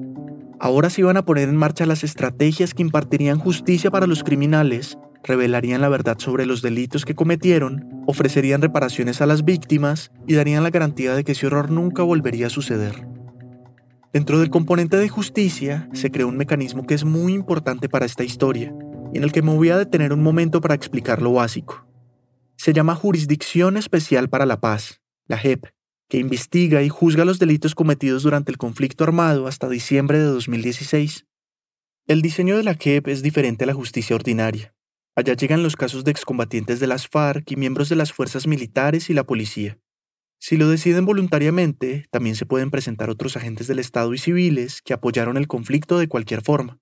Ahora se iban a poner en marcha las estrategias que impartirían justicia para los criminales revelarían la verdad sobre los delitos que cometieron, ofrecerían reparaciones a las víctimas y darían la garantía de que ese horror nunca volvería a suceder. Dentro del componente de justicia se creó un mecanismo que es muy importante para esta historia y en el que me voy a detener un momento para explicar lo básico. Se llama Jurisdicción Especial para la Paz, la JEP, que investiga y juzga los delitos cometidos durante el conflicto armado hasta diciembre de 2016. El diseño de la JEP es diferente a la justicia ordinaria. Allá llegan los casos de excombatientes de las FARC y miembros de las fuerzas militares y la policía. Si lo deciden voluntariamente, también se pueden presentar otros agentes del Estado y civiles que apoyaron el conflicto de cualquier forma.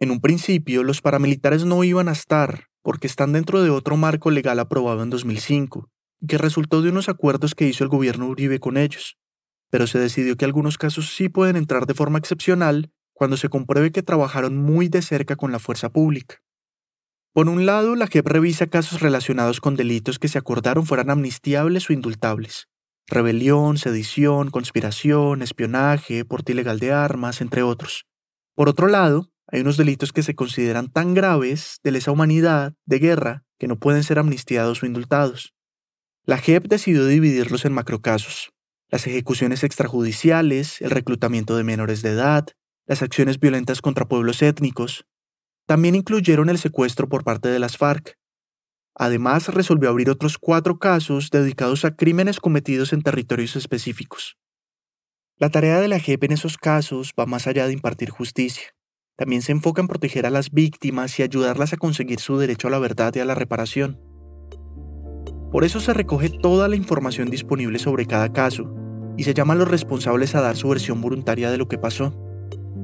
En un principio, los paramilitares no iban a estar, porque están dentro de otro marco legal aprobado en 2005, y que resultó de unos acuerdos que hizo el gobierno Uribe con ellos. Pero se decidió que algunos casos sí pueden entrar de forma excepcional cuando se compruebe que trabajaron muy de cerca con la fuerza pública. Por un lado, la JEP revisa casos relacionados con delitos que se acordaron fueran amnistiables o indultables. Rebelión, sedición, conspiración, espionaje, porte ilegal de armas, entre otros. Por otro lado, hay unos delitos que se consideran tan graves, de lesa humanidad, de guerra, que no pueden ser amnistiados o indultados. La JEP decidió dividirlos en macrocasos. Las ejecuciones extrajudiciales, el reclutamiento de menores de edad, las acciones violentas contra pueblos étnicos. También incluyeron el secuestro por parte de las FARC. Además, resolvió abrir otros cuatro casos dedicados a crímenes cometidos en territorios específicos. La tarea de la JEP en esos casos va más allá de impartir justicia. También se enfoca en proteger a las víctimas y ayudarlas a conseguir su derecho a la verdad y a la reparación. Por eso se recoge toda la información disponible sobre cada caso y se llama a los responsables a dar su versión voluntaria de lo que pasó.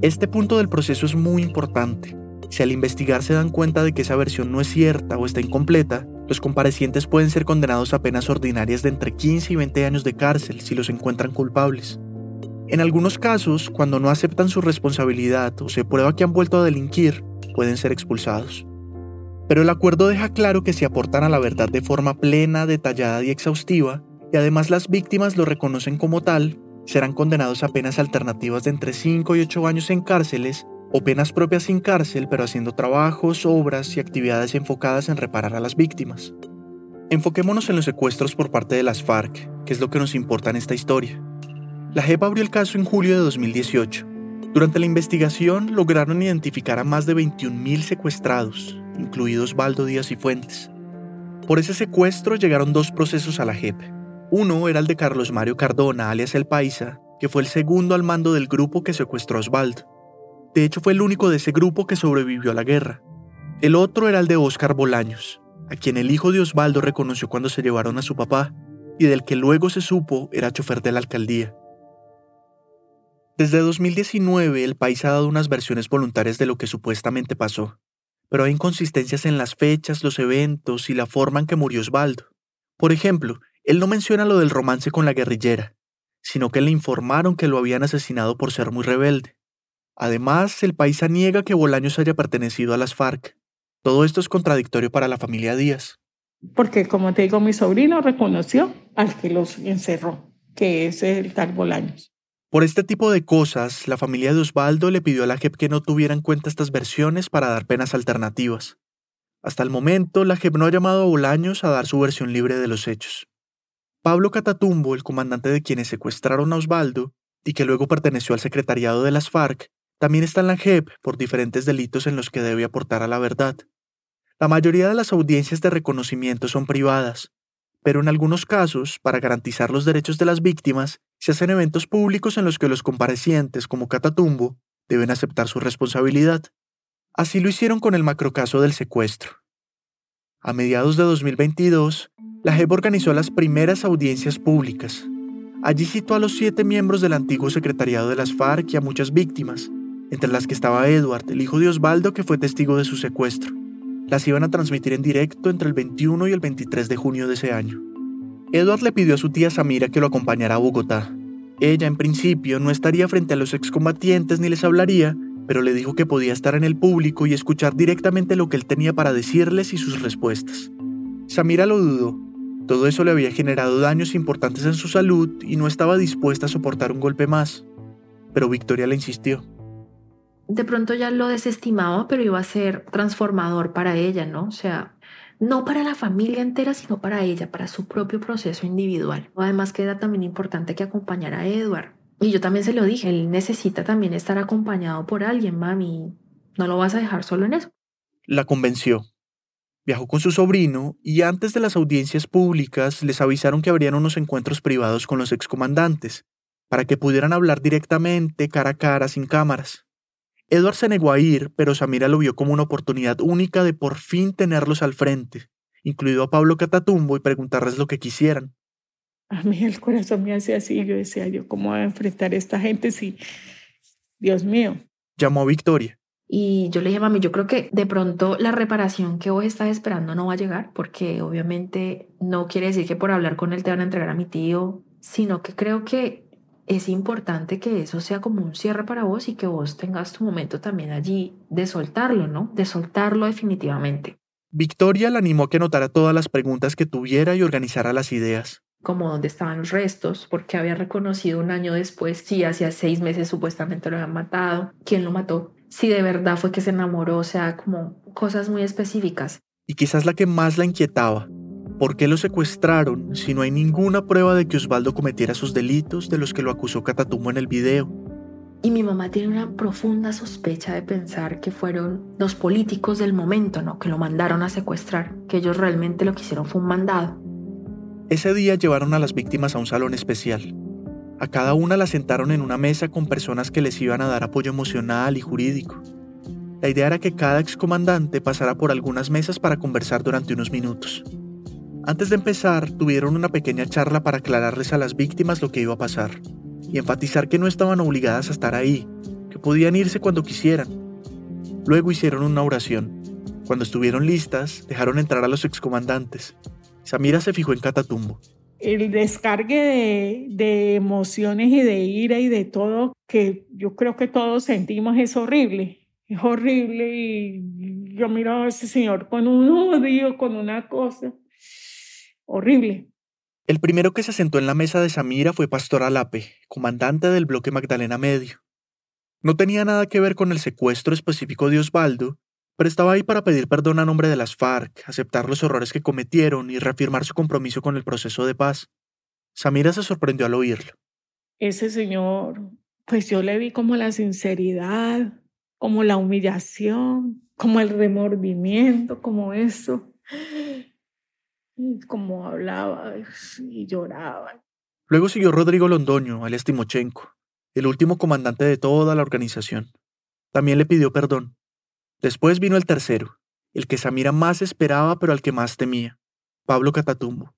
Este punto del proceso es muy importante. Si al investigar se dan cuenta de que esa versión no es cierta o está incompleta, los comparecientes pueden ser condenados a penas ordinarias de entre 15 y 20 años de cárcel si los encuentran culpables. En algunos casos, cuando no aceptan su responsabilidad o se prueba que han vuelto a delinquir, pueden ser expulsados pero el acuerdo deja claro que si aportan a la verdad de forma plena, detallada y exhaustiva, y además las víctimas lo reconocen como tal, serán condenados a penas alternativas de entre 5 y 8 años en cárceles o penas propias sin cárcel pero haciendo trabajos, obras y actividades enfocadas en reparar a las víctimas. Enfoquémonos en los secuestros por parte de las FARC, que es lo que nos importa en esta historia. La JEP abrió el caso en julio de 2018. Durante la investigación lograron identificar a más de 21.000 secuestrados, incluidos Baldo Díaz y Fuentes. Por ese secuestro llegaron dos procesos a la JEP. Uno era el de Carlos Mario Cardona, alias El Paisa, que fue el segundo al mando del grupo que secuestró a Osvaldo. De hecho, fue el único de ese grupo que sobrevivió a la guerra. El otro era el de Óscar Bolaños, a quien el hijo de Osvaldo reconoció cuando se llevaron a su papá, y del que luego se supo era chofer de la alcaldía. Desde 2019, el país ha dado unas versiones voluntarias de lo que supuestamente pasó pero hay inconsistencias en las fechas, los eventos y la forma en que murió Osvaldo. Por ejemplo, él no menciona lo del romance con la guerrillera, sino que le informaron que lo habían asesinado por ser muy rebelde. Además, el paisa niega que Bolaños haya pertenecido a las FARC. Todo esto es contradictorio para la familia Díaz. Porque, como te digo, mi sobrino reconoció al que los encerró, que es el tal Bolaños. Por este tipo de cosas, la familia de Osvaldo le pidió a la JEP que no tuviera en cuenta estas versiones para dar penas alternativas. Hasta el momento, la JEP no ha llamado a Bolaños a dar su versión libre de los hechos. Pablo Catatumbo, el comandante de quienes secuestraron a Osvaldo, y que luego perteneció al secretariado de las FARC, también está en la JEP por diferentes delitos en los que debe aportar a la verdad. La mayoría de las audiencias de reconocimiento son privadas, pero en algunos casos, para garantizar los derechos de las víctimas, se hacen eventos públicos en los que los comparecientes, como Catatumbo, deben aceptar su responsabilidad. Así lo hicieron con el macrocaso del secuestro. A mediados de 2022, la JEP organizó las primeras audiencias públicas. Allí citó a los siete miembros del antiguo secretariado de las FARC y a muchas víctimas, entre las que estaba Edward, el hijo de Osvaldo, que fue testigo de su secuestro. Las iban a transmitir en directo entre el 21 y el 23 de junio de ese año. Edward le pidió a su tía Samira que lo acompañara a Bogotá. Ella, en principio, no estaría frente a los excombatientes ni les hablaría, pero le dijo que podía estar en el público y escuchar directamente lo que él tenía para decirles y sus respuestas. Samira lo dudó. Todo eso le había generado daños importantes en su salud y no estaba dispuesta a soportar un golpe más. Pero Victoria le insistió de pronto ya lo desestimaba, pero iba a ser transformador para ella, ¿no? O sea, no para la familia entera, sino para ella, para su propio proceso individual. Además que era también importante que acompañara a Edward. Y yo también se lo dije, él necesita también estar acompañado por alguien, mami. No lo vas a dejar solo en eso. La convenció. Viajó con su sobrino y antes de las audiencias públicas les avisaron que habrían unos encuentros privados con los excomandantes, para que pudieran hablar directamente, cara a cara, sin cámaras. Edward se negó a ir, pero Samira lo vio como una oportunidad única de por fin tenerlos al frente, incluido a Pablo Catatumbo, y preguntarles lo que quisieran. A mí el corazón me hace así, yo decía, yo cómo voy a enfrentar a esta gente si, Dios mío. Llamó a Victoria. Y yo le dije, mami, yo creo que de pronto la reparación que vos estás esperando no va a llegar, porque obviamente no quiere decir que por hablar con él te van a entregar a mi tío, sino que creo que es importante que eso sea como un cierre para vos y que vos tengas tu momento también allí de soltarlo, ¿no? De soltarlo definitivamente. Victoria la animó a que notara todas las preguntas que tuviera y organizara las ideas. Como dónde estaban los restos, porque había reconocido un año después si hacía seis meses supuestamente lo habían matado, quién lo mató, si de verdad fue que se enamoró, o sea, como cosas muy específicas. Y quizás la que más la inquietaba, ¿Por qué lo secuestraron si no hay ninguna prueba de que Osvaldo cometiera esos delitos de los que lo acusó Catatumbo en el video? Y mi mamá tiene una profunda sospecha de pensar que fueron los políticos del momento, ¿no? Que lo mandaron a secuestrar, que ellos realmente lo que hicieron fue un mandado. Ese día llevaron a las víctimas a un salón especial. A cada una la sentaron en una mesa con personas que les iban a dar apoyo emocional y jurídico. La idea era que cada excomandante pasara por algunas mesas para conversar durante unos minutos. Antes de empezar, tuvieron una pequeña charla para aclararles a las víctimas lo que iba a pasar y enfatizar que no estaban obligadas a estar ahí, que podían irse cuando quisieran. Luego hicieron una oración. Cuando estuvieron listas, dejaron entrar a los excomandantes. Samira se fijó en Catatumbo. El descargue de, emociones y de ira y de todo que yo creo que todos sentimos es horrible. Es horrible y yo miro a ese señor con un odio, con una cosa horrible. El primero que se sentó en la mesa de Samira fue Pastor Alape, comandante del bloque Magdalena Medio. No tenía nada que ver con el secuestro específico de Osvaldo, pero estaba ahí para pedir perdón a nombre de las FARC, aceptar los errores que cometieron y reafirmar su compromiso con el proceso de paz. Samira se sorprendió al oírlo. Ese señor, pues yo le vi como la sinceridad, como la humillación, como el remordimiento, como eso como hablaba y lloraba. Luego siguió Rodrigo Londoño, alias Timochenko, el último comandante de toda la organización. También le pidió perdón. Después vino el tercero, el que Samira más esperaba pero al que más temía, Pablo Catatumbo.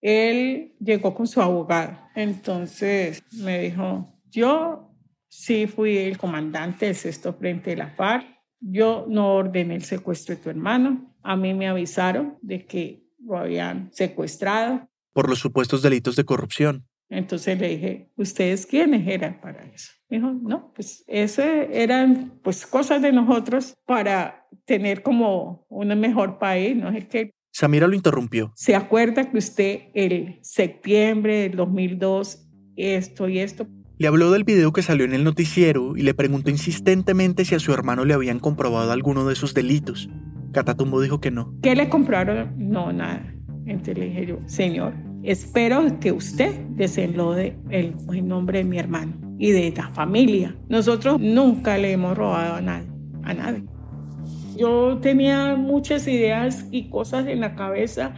Él llegó con su abogado, entonces me dijo, yo sí fui el comandante del sexto frente de la FARC, yo no ordené el secuestro de tu hermano, a mí me avisaron de que lo habían secuestrado. Por los supuestos delitos de corrupción. Entonces le dije, ¿ustedes quiénes eran para eso? dijo, no, pues eso eran pues cosas de nosotros para tener como un mejor país, ¿no? Es que Samira lo interrumpió. ¿Se acuerda que usted el septiembre del 2002 esto y esto? Le habló del video que salió en el noticiero y le preguntó insistentemente si a su hermano le habían comprobado alguno de esos delitos. Catatumbo dijo que no. ¿Qué le compraron? No, nada. Entonces le dije yo, señor, espero que usted desenlode el, el nombre de mi hermano y de la familia. Nosotros nunca le hemos robado a nadie, a nadie. Yo tenía muchas ideas y cosas en la cabeza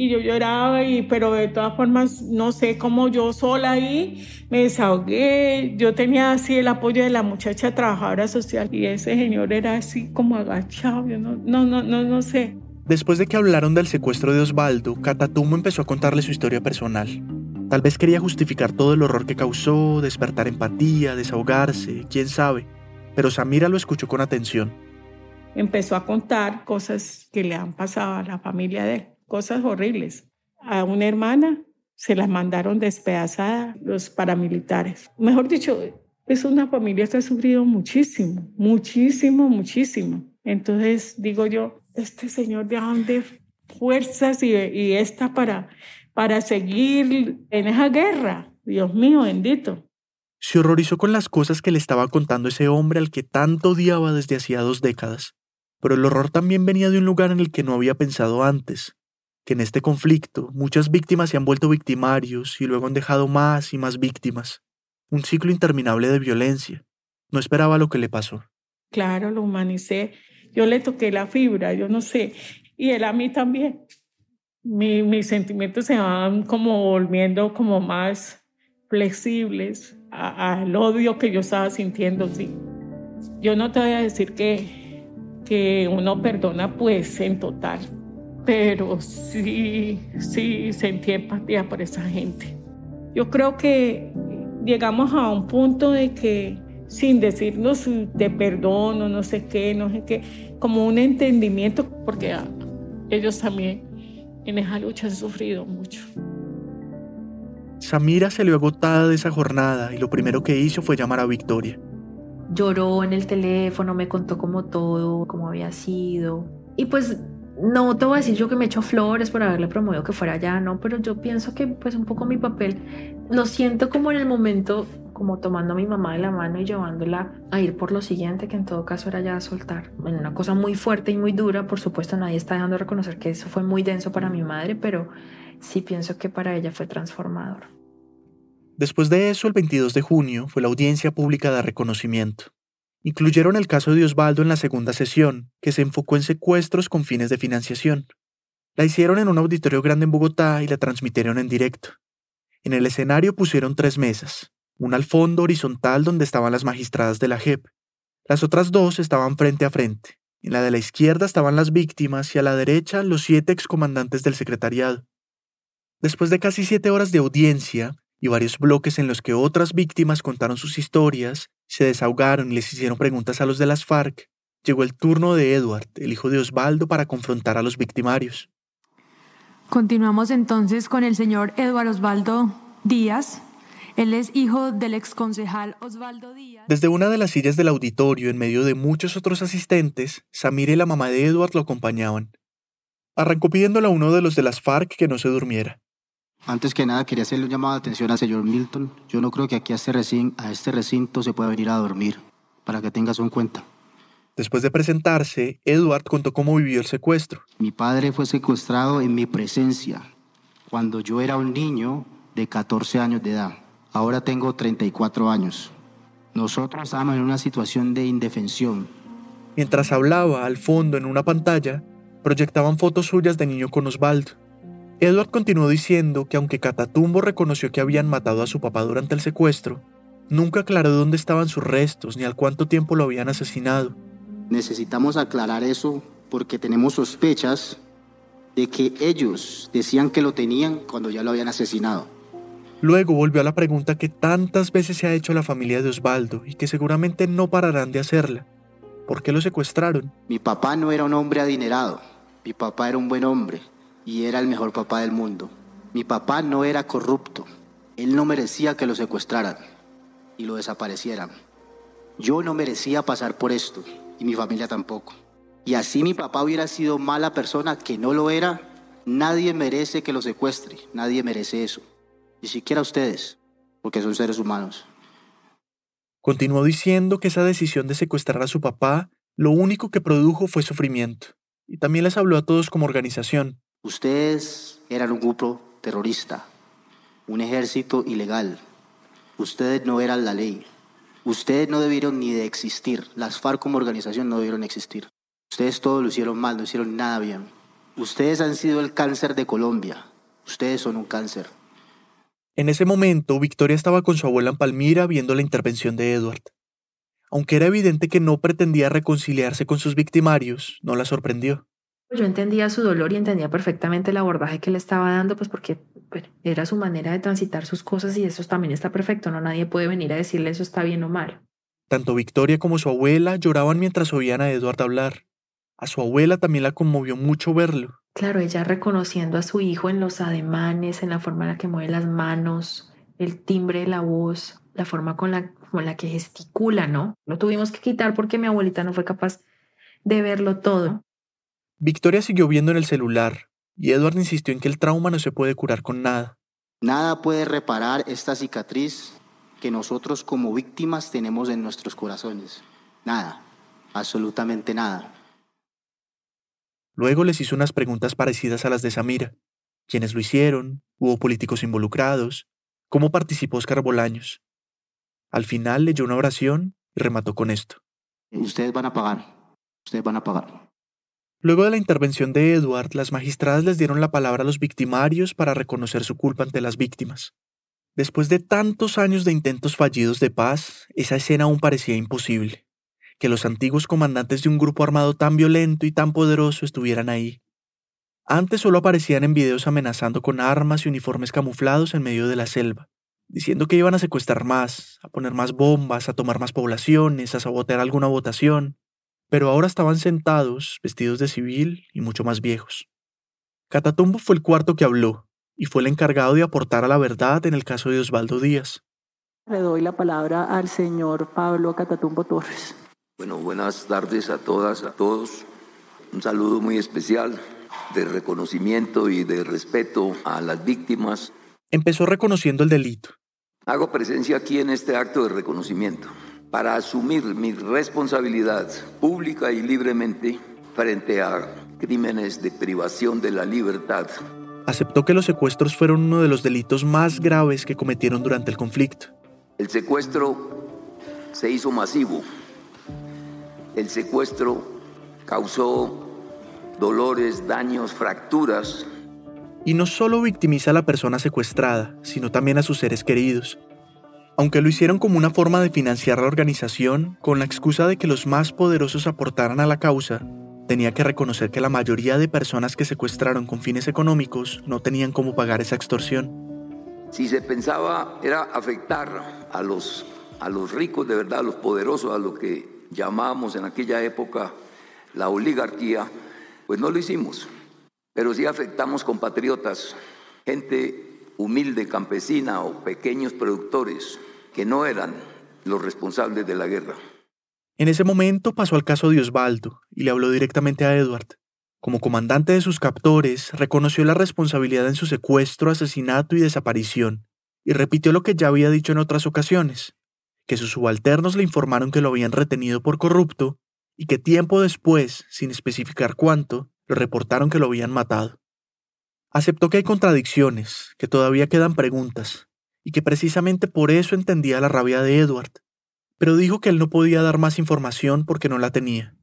y yo lloraba, y, pero de todas formas, no sé cómo yo sola ahí me desahogué. Yo tenía así el apoyo de la muchacha trabajadora social y ese señor era así como agachado, yo no, no, no, no, no sé. Después de que hablaron del secuestro de Osvaldo, Catatumbo empezó a contarle su historia personal. Tal vez quería justificar todo el horror que causó, despertar empatía, desahogarse, quién sabe. Pero Samira lo escuchó con atención. Empezó a contar cosas que le han pasado a la familia de él cosas horribles. A una hermana se la mandaron despedazada los paramilitares. Mejor dicho, es una familia que ha sufrido muchísimo, muchísimo, muchísimo. Entonces digo yo, este señor de dónde fuerzas y, y esta para, para seguir en esa guerra. Dios mío, bendito. Se horrorizó con las cosas que le estaba contando ese hombre al que tanto odiaba desde hacía dos décadas. Pero el horror también venía de un lugar en el que no había pensado antes, que en este conflicto muchas víctimas se han vuelto victimarios y luego han dejado más y más víctimas. Un ciclo interminable de violencia. No esperaba lo que le pasó. Claro, lo humanicé. Yo le toqué la fibra, yo no sé. Y él a mí también. mis sentimientos se van como volviendo como más flexibles al odio que yo estaba sintiendo, sí. Yo no te voy a decir que, que uno perdona pues en total, pero sí, sí sentí empatía por esa gente. Yo creo que llegamos a un punto de que sin decirnos de perdón o no sé qué, no sé qué, como un entendimiento, porque ellos también en esa lucha han sufrido mucho. Samira se le agotada de esa jornada y lo primero que hizo fue llamar a Victoria. Lloró en el teléfono, me contó como todo, cómo había sido. Y pues no te voy a decir yo que me echo flores por haberle promovido que fuera allá, no, pero yo pienso que pues un poco mi papel lo siento como en el momento como tomando a mi mamá de la mano y llevándola a ir por lo siguiente, que en todo caso era ya soltar. En una cosa muy fuerte y muy dura, por supuesto nadie está dejando de reconocer que eso fue muy denso para mi madre, pero sí pienso que para ella fue transformador. Después de eso, el 22 de junio fue la audiencia pública de reconocimiento. Incluyeron el caso de Osvaldo en la segunda sesión, que se enfocó en secuestros con fines de financiación. La hicieron en un auditorio grande en Bogotá y la transmitieron en directo. En el escenario pusieron tres mesas, una al fondo horizontal donde estaban las magistradas de la JEP. Las otras dos estaban frente a frente. En la de la izquierda estaban las víctimas y a la derecha los siete excomandantes del secretariado. Después de casi siete horas de audiencia y varios bloques en los que otras víctimas contaron sus historias, se desahogaron y les hicieron preguntas a los de las FARC, llegó el turno de Edward, el hijo de Osvaldo, para confrontar a los victimarios. Continuamos entonces con el señor Edward Osvaldo Díaz, él es hijo del exconcejal Osvaldo Díaz. Desde una de las sillas del auditorio, en medio de muchos otros asistentes, Samir y la mamá de Edward lo acompañaban. Arrancó pidiéndole a uno de los de las FARC que no se durmiera. Antes que nada, quería hacerle un llamado de atención al señor Milton. Yo no creo que aquí a este, recinto, a este recinto se pueda venir a dormir, para que tengas en cuenta. Después de presentarse, Edward contó cómo vivió el secuestro. Mi padre fue secuestrado en mi presencia, cuando yo era un niño de 14 años de edad. Ahora tengo 34 años. Nosotros estábamos en una situación de indefensión. Mientras hablaba, al fondo, en una pantalla, proyectaban fotos suyas de niño con Osvaldo. Edward continuó diciendo que aunque Catatumbo reconoció que habían matado a su papá durante el secuestro, nunca aclaró dónde estaban sus restos ni al cuánto tiempo lo habían asesinado. Necesitamos aclarar eso porque tenemos sospechas de que ellos decían que lo tenían cuando ya lo habían asesinado. Luego volvió a la pregunta que tantas veces se ha hecho la familia de Osvaldo y que seguramente no pararán de hacerla. ¿Por qué lo secuestraron? Mi papá no era un hombre adinerado. Mi papá era un buen hombre y era el mejor papá del mundo. Mi papá no era corrupto. Él no merecía que lo secuestraran y lo desaparecieran. Yo no merecía pasar por esto y mi familia tampoco. Y así mi papá hubiera sido mala persona, que no lo era, nadie merece que lo secuestre, nadie merece eso ni siquiera ustedes, porque son seres humanos. Continuó diciendo que esa decisión de secuestrar a su papá lo único que produjo fue sufrimiento, y también les habló a todos como organización. Ustedes eran un grupo terrorista, un ejército ilegal. Ustedes no eran la ley. Ustedes no debieron ni de existir. Las FARC como organización no debieron existir. Ustedes todo lo hicieron mal, no hicieron nada bien. Ustedes han sido el cáncer de Colombia. Ustedes son un cáncer. En ese momento, Victoria estaba con su abuela en Palmira viendo la intervención de Edward. Aunque era evidente que no pretendía reconciliarse con sus victimarios, no la sorprendió. Yo entendía su dolor y entendía perfectamente el abordaje que le estaba dando, pues porque era su manera de transitar sus cosas y eso también está perfecto, no nadie puede venir a decirle eso está bien o mal. Tanto Victoria como su abuela lloraban mientras oían a Edward hablar. A su abuela también la conmovió mucho verlo. Claro, ella reconociendo a su hijo en los ademanes, en la forma en la que mueve las manos, el timbre de la voz, la forma con la, con la que gesticula, ¿no? Lo tuvimos que quitar porque mi abuelita no fue capaz de verlo todo. Victoria siguió viendo en el celular y Edward insistió en que el trauma no se puede curar con nada. Nada puede reparar esta cicatriz que nosotros como víctimas tenemos en nuestros corazones. Nada, absolutamente nada. Luego les hizo unas preguntas parecidas a las de Samira. ¿Quiénes lo hicieron? ¿Hubo políticos involucrados? ¿Cómo participó Oscar Bolaños? Al final leyó una oración y remató con esto. Ustedes van a pagar. Ustedes van a pagar. Luego de la intervención de Edward, las magistradas les dieron la palabra a los victimarios para reconocer su culpa ante las víctimas. Después de tantos años de intentos fallidos de paz, esa escena aún parecía imposible que los antiguos comandantes de un grupo armado tan violento y tan poderoso estuvieran ahí. Antes solo aparecían en videos amenazando con armas y uniformes camuflados en medio de la selva, diciendo que iban a secuestrar más, a poner más bombas, a tomar más poblaciones, a sabotear alguna votación, pero ahora estaban sentados, vestidos de civil y mucho más viejos. Catatumbo fue el cuarto que habló, y fue el encargado de aportar a la verdad en el caso de Osvaldo Díaz. Le doy la palabra al señor Pablo Catatumbo Torres. Bueno, buenas tardes a todas, a todos. Un saludo muy especial de reconocimiento y de respeto a las víctimas. Empezó reconociendo el delito. Hago presencia aquí en este acto de reconocimiento para asumir mi responsabilidad pública y libremente frente a crímenes de privación de la libertad aceptó que los secuestros fueron uno de los delitos más graves que cometieron durante el conflicto. El secuestro se hizo masivo. El secuestro causó dolores, daños, fracturas. Y no solo victimiza a la persona secuestrada, sino también a sus seres queridos. Aunque lo hicieron como una forma de financiar la organización, con la excusa de que los más poderosos aportaran a la causa, tenía que reconocer que la mayoría de personas que secuestraron con fines económicos no tenían cómo pagar esa extorsión. Si se pensaba era afectar a los, a los ricos de verdad, a los poderosos, a lo que llamábamos en aquella época la oligarquía, pues no lo hicimos. Pero sí afectamos compatriotas, gente humilde, campesina o pequeños productores que no eran los responsables de la guerra. En ese momento pasó al caso de Osvaldo y le habló directamente a Edward. Como comandante de sus captores, reconoció la responsabilidad en su secuestro, asesinato y desaparición, y repitió lo que ya había dicho en otras ocasiones, que sus subalternos le informaron que lo habían retenido por corrupto y que tiempo después, sin especificar cuánto, le reportaron que lo habían matado. Aceptó que hay contradicciones, que todavía quedan preguntas, y que precisamente por eso entendía la rabia de Edward, pero dijo que él no podía dar más información porque no la tenía.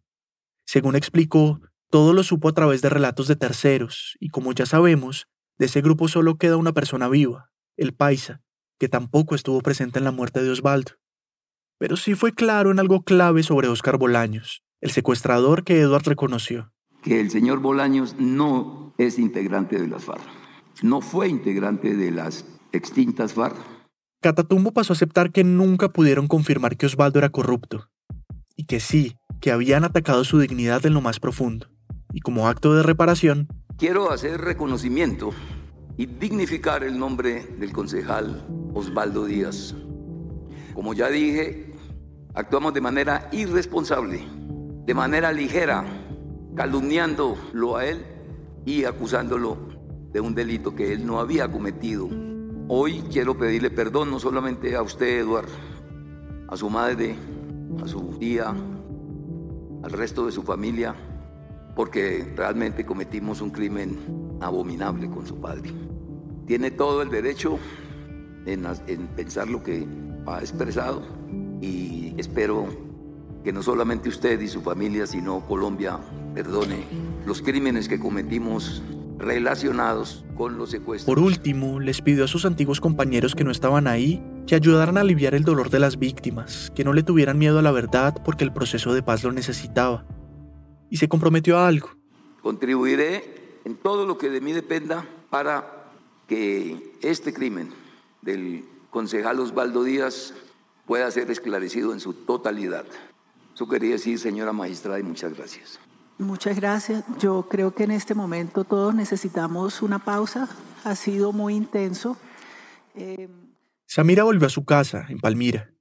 Según explicó, todo lo supo a través de relatos de terceros, y como ya sabemos, de ese grupo solo queda una persona viva, el paisa, que tampoco estuvo presente en la muerte de Osvaldo. Pero sí fue claro en algo clave sobre Oscar Bolaños, el secuestrador que Edward reconoció. Que el señor Bolaños no es integrante de las FARC. No fue integrante de las extintas FARC Catatumbo pasó a aceptar que nunca pudieron confirmar que Osvaldo era corrupto, y que sí, que habían atacado su dignidad en lo más profundo. Y como acto de reparación, quiero hacer reconocimiento y dignificar el nombre del concejal Osvaldo Díaz. Como ya dije, actuamos de manera irresponsable, de manera ligera, calumniándolo a él y acusándolo de un delito que él no había cometido Hoy quiero pedirle perdón no solamente a usted, Eduardo, a su madre, a su tía, al resto de su familia, porque realmente cometimos un crimen abominable con su padre. Tiene todo el derecho en, en pensar lo que ha expresado y espero que no solamente usted y su familia, sino Colombia perdone los crímenes que cometimos relacionados con los secuestros. Por último, les pidió a sus antiguos compañeros que no estaban ahí que ayudaran a aliviar el dolor de las víctimas, que no le tuvieran miedo a la verdad porque el proceso de paz lo necesitaba. Y se comprometió a algo. Contribuiré en todo lo que de mí dependa para que este crimen del concejal Osvaldo Díaz pueda ser esclarecido en su totalidad. Eso quería decir, señora magistrada, y muchas gracias. Muchas gracias. Yo creo que en este momento todos necesitamos una pausa. Ha sido muy intenso. Eh... Samira volvió a su casa, en Palmira.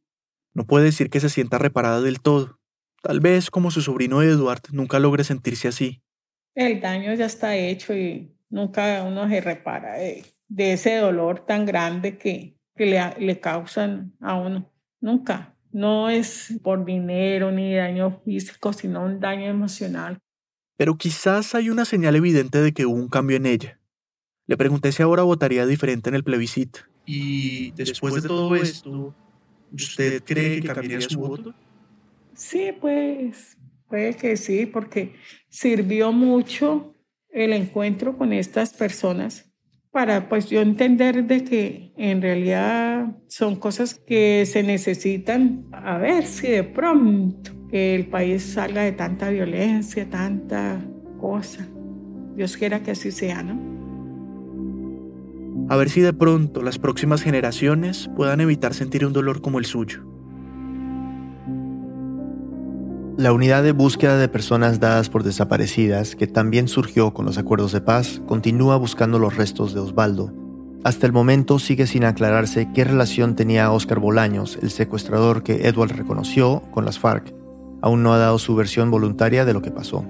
No puede decir que se sienta reparada del todo. Tal vez, como su sobrino Edward, nunca logre sentirse así. El daño ya está hecho y nunca uno se repara de, ese dolor tan grande que, que le, le causan a uno. Nunca. No es por dinero ni daño físico, sino un daño emocional pero quizás hay una señal evidente de que hubo un cambio en ella. Le pregunté si ahora votaría diferente en el plebiscito. Y después de todo esto, ¿usted cree que cambiaría su voto? Sí, pues puede que sí, porque sirvió mucho el encuentro con estas personas para pues yo entender de que en realidad son cosas que se necesitan a ver si de pronto que el país salga de tanta violencia, tanta cosa. Dios quiera que así sea, ¿no? A ver si de pronto las próximas generaciones puedan evitar sentir un dolor como el suyo. La unidad de búsqueda de personas dadas por desaparecidas, que también surgió con los acuerdos de paz, continúa buscando los restos de Osvaldo Hasta el momento sigue sin aclararse qué relación tenía Oscar Bolaños, el secuestrador que Edward reconoció, con las FARC. Aún no ha dado su versión voluntaria de lo que pasó.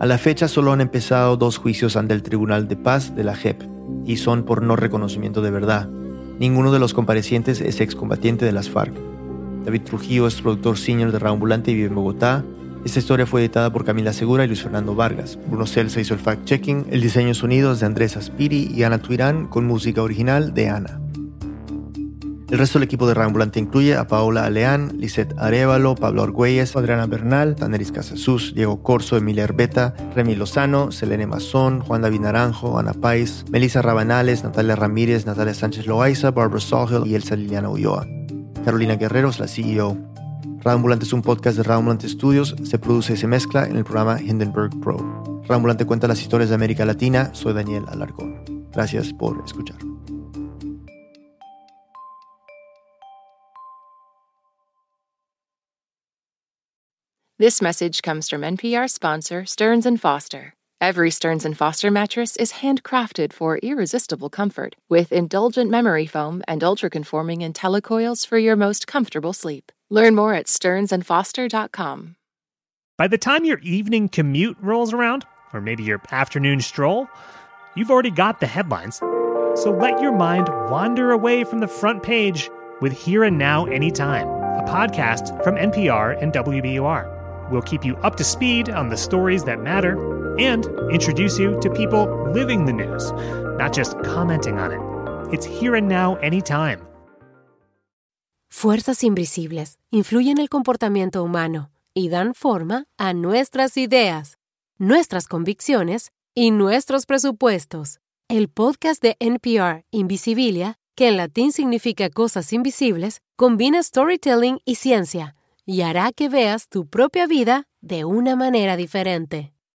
A la fecha solo han empezado dos juicios ante el Tribunal de Paz de la JEP, y son por no reconocimiento de verdad. Ninguno de los comparecientes es excombatiente de las FARC. David Trujillo es productor senior de Raambulante y vive en Bogotá. Esta historia fue editada por Camila Segura y Luis Fernando Vargas. Bruno Celsa hizo el fact-checking. El diseño de sonidos de Andrés Aspiri y Ana Tuirán con música original de Ana. El resto del equipo de Raambulante incluye a Paola Aleán, Lisette Arevalo, Pablo Argüelles, Adriana Bernal, Taneris Casasus, Diego Corso, Emilia Herbeta, Remy Lozano, Selene Mazón, Juan David Naranjo, Ana Pais, Melissa Rabanales, Natalia Ramírez, Natalia Sánchez Loaiza, Barbara Sawhill y Elsa Liliana Ulloa. Carolina Guerreros, la CEO. Raambulante es un podcast de Raambulante Studios, se produce y se mezcla en el programa Hindenburg Pro. Raambulante cuenta las historias de América Latina, soy Daniel Alarcón. Gracias por escuchar. This message comes from NPR sponsor Stearns & Foster. Every Stearns & Foster mattress is handcrafted for irresistible comfort with indulgent memory foam and ultra-conforming IntelliCoils for your most comfortable sleep. Learn more at stearnsandfoster.com. By the time your evening commute rolls around, or maybe your afternoon stroll, you've already got the headlines. So let your mind wander away from the front page with Here and Now Anytime, a podcast from NPR and WBUR. We'll keep you up to speed on the stories that matter and introduce you to people living the news, not just commenting on it. It's Here and Now Anytime. Fuerzas invisibles influyen el comportamiento humano y dan forma a nuestras ideas, nuestras convicciones y nuestros presupuestos. El podcast de NPR Invisibilia, que en latín significa cosas invisibles, combina storytelling y ciencia y hará que veas tu propia vida de una manera diferente.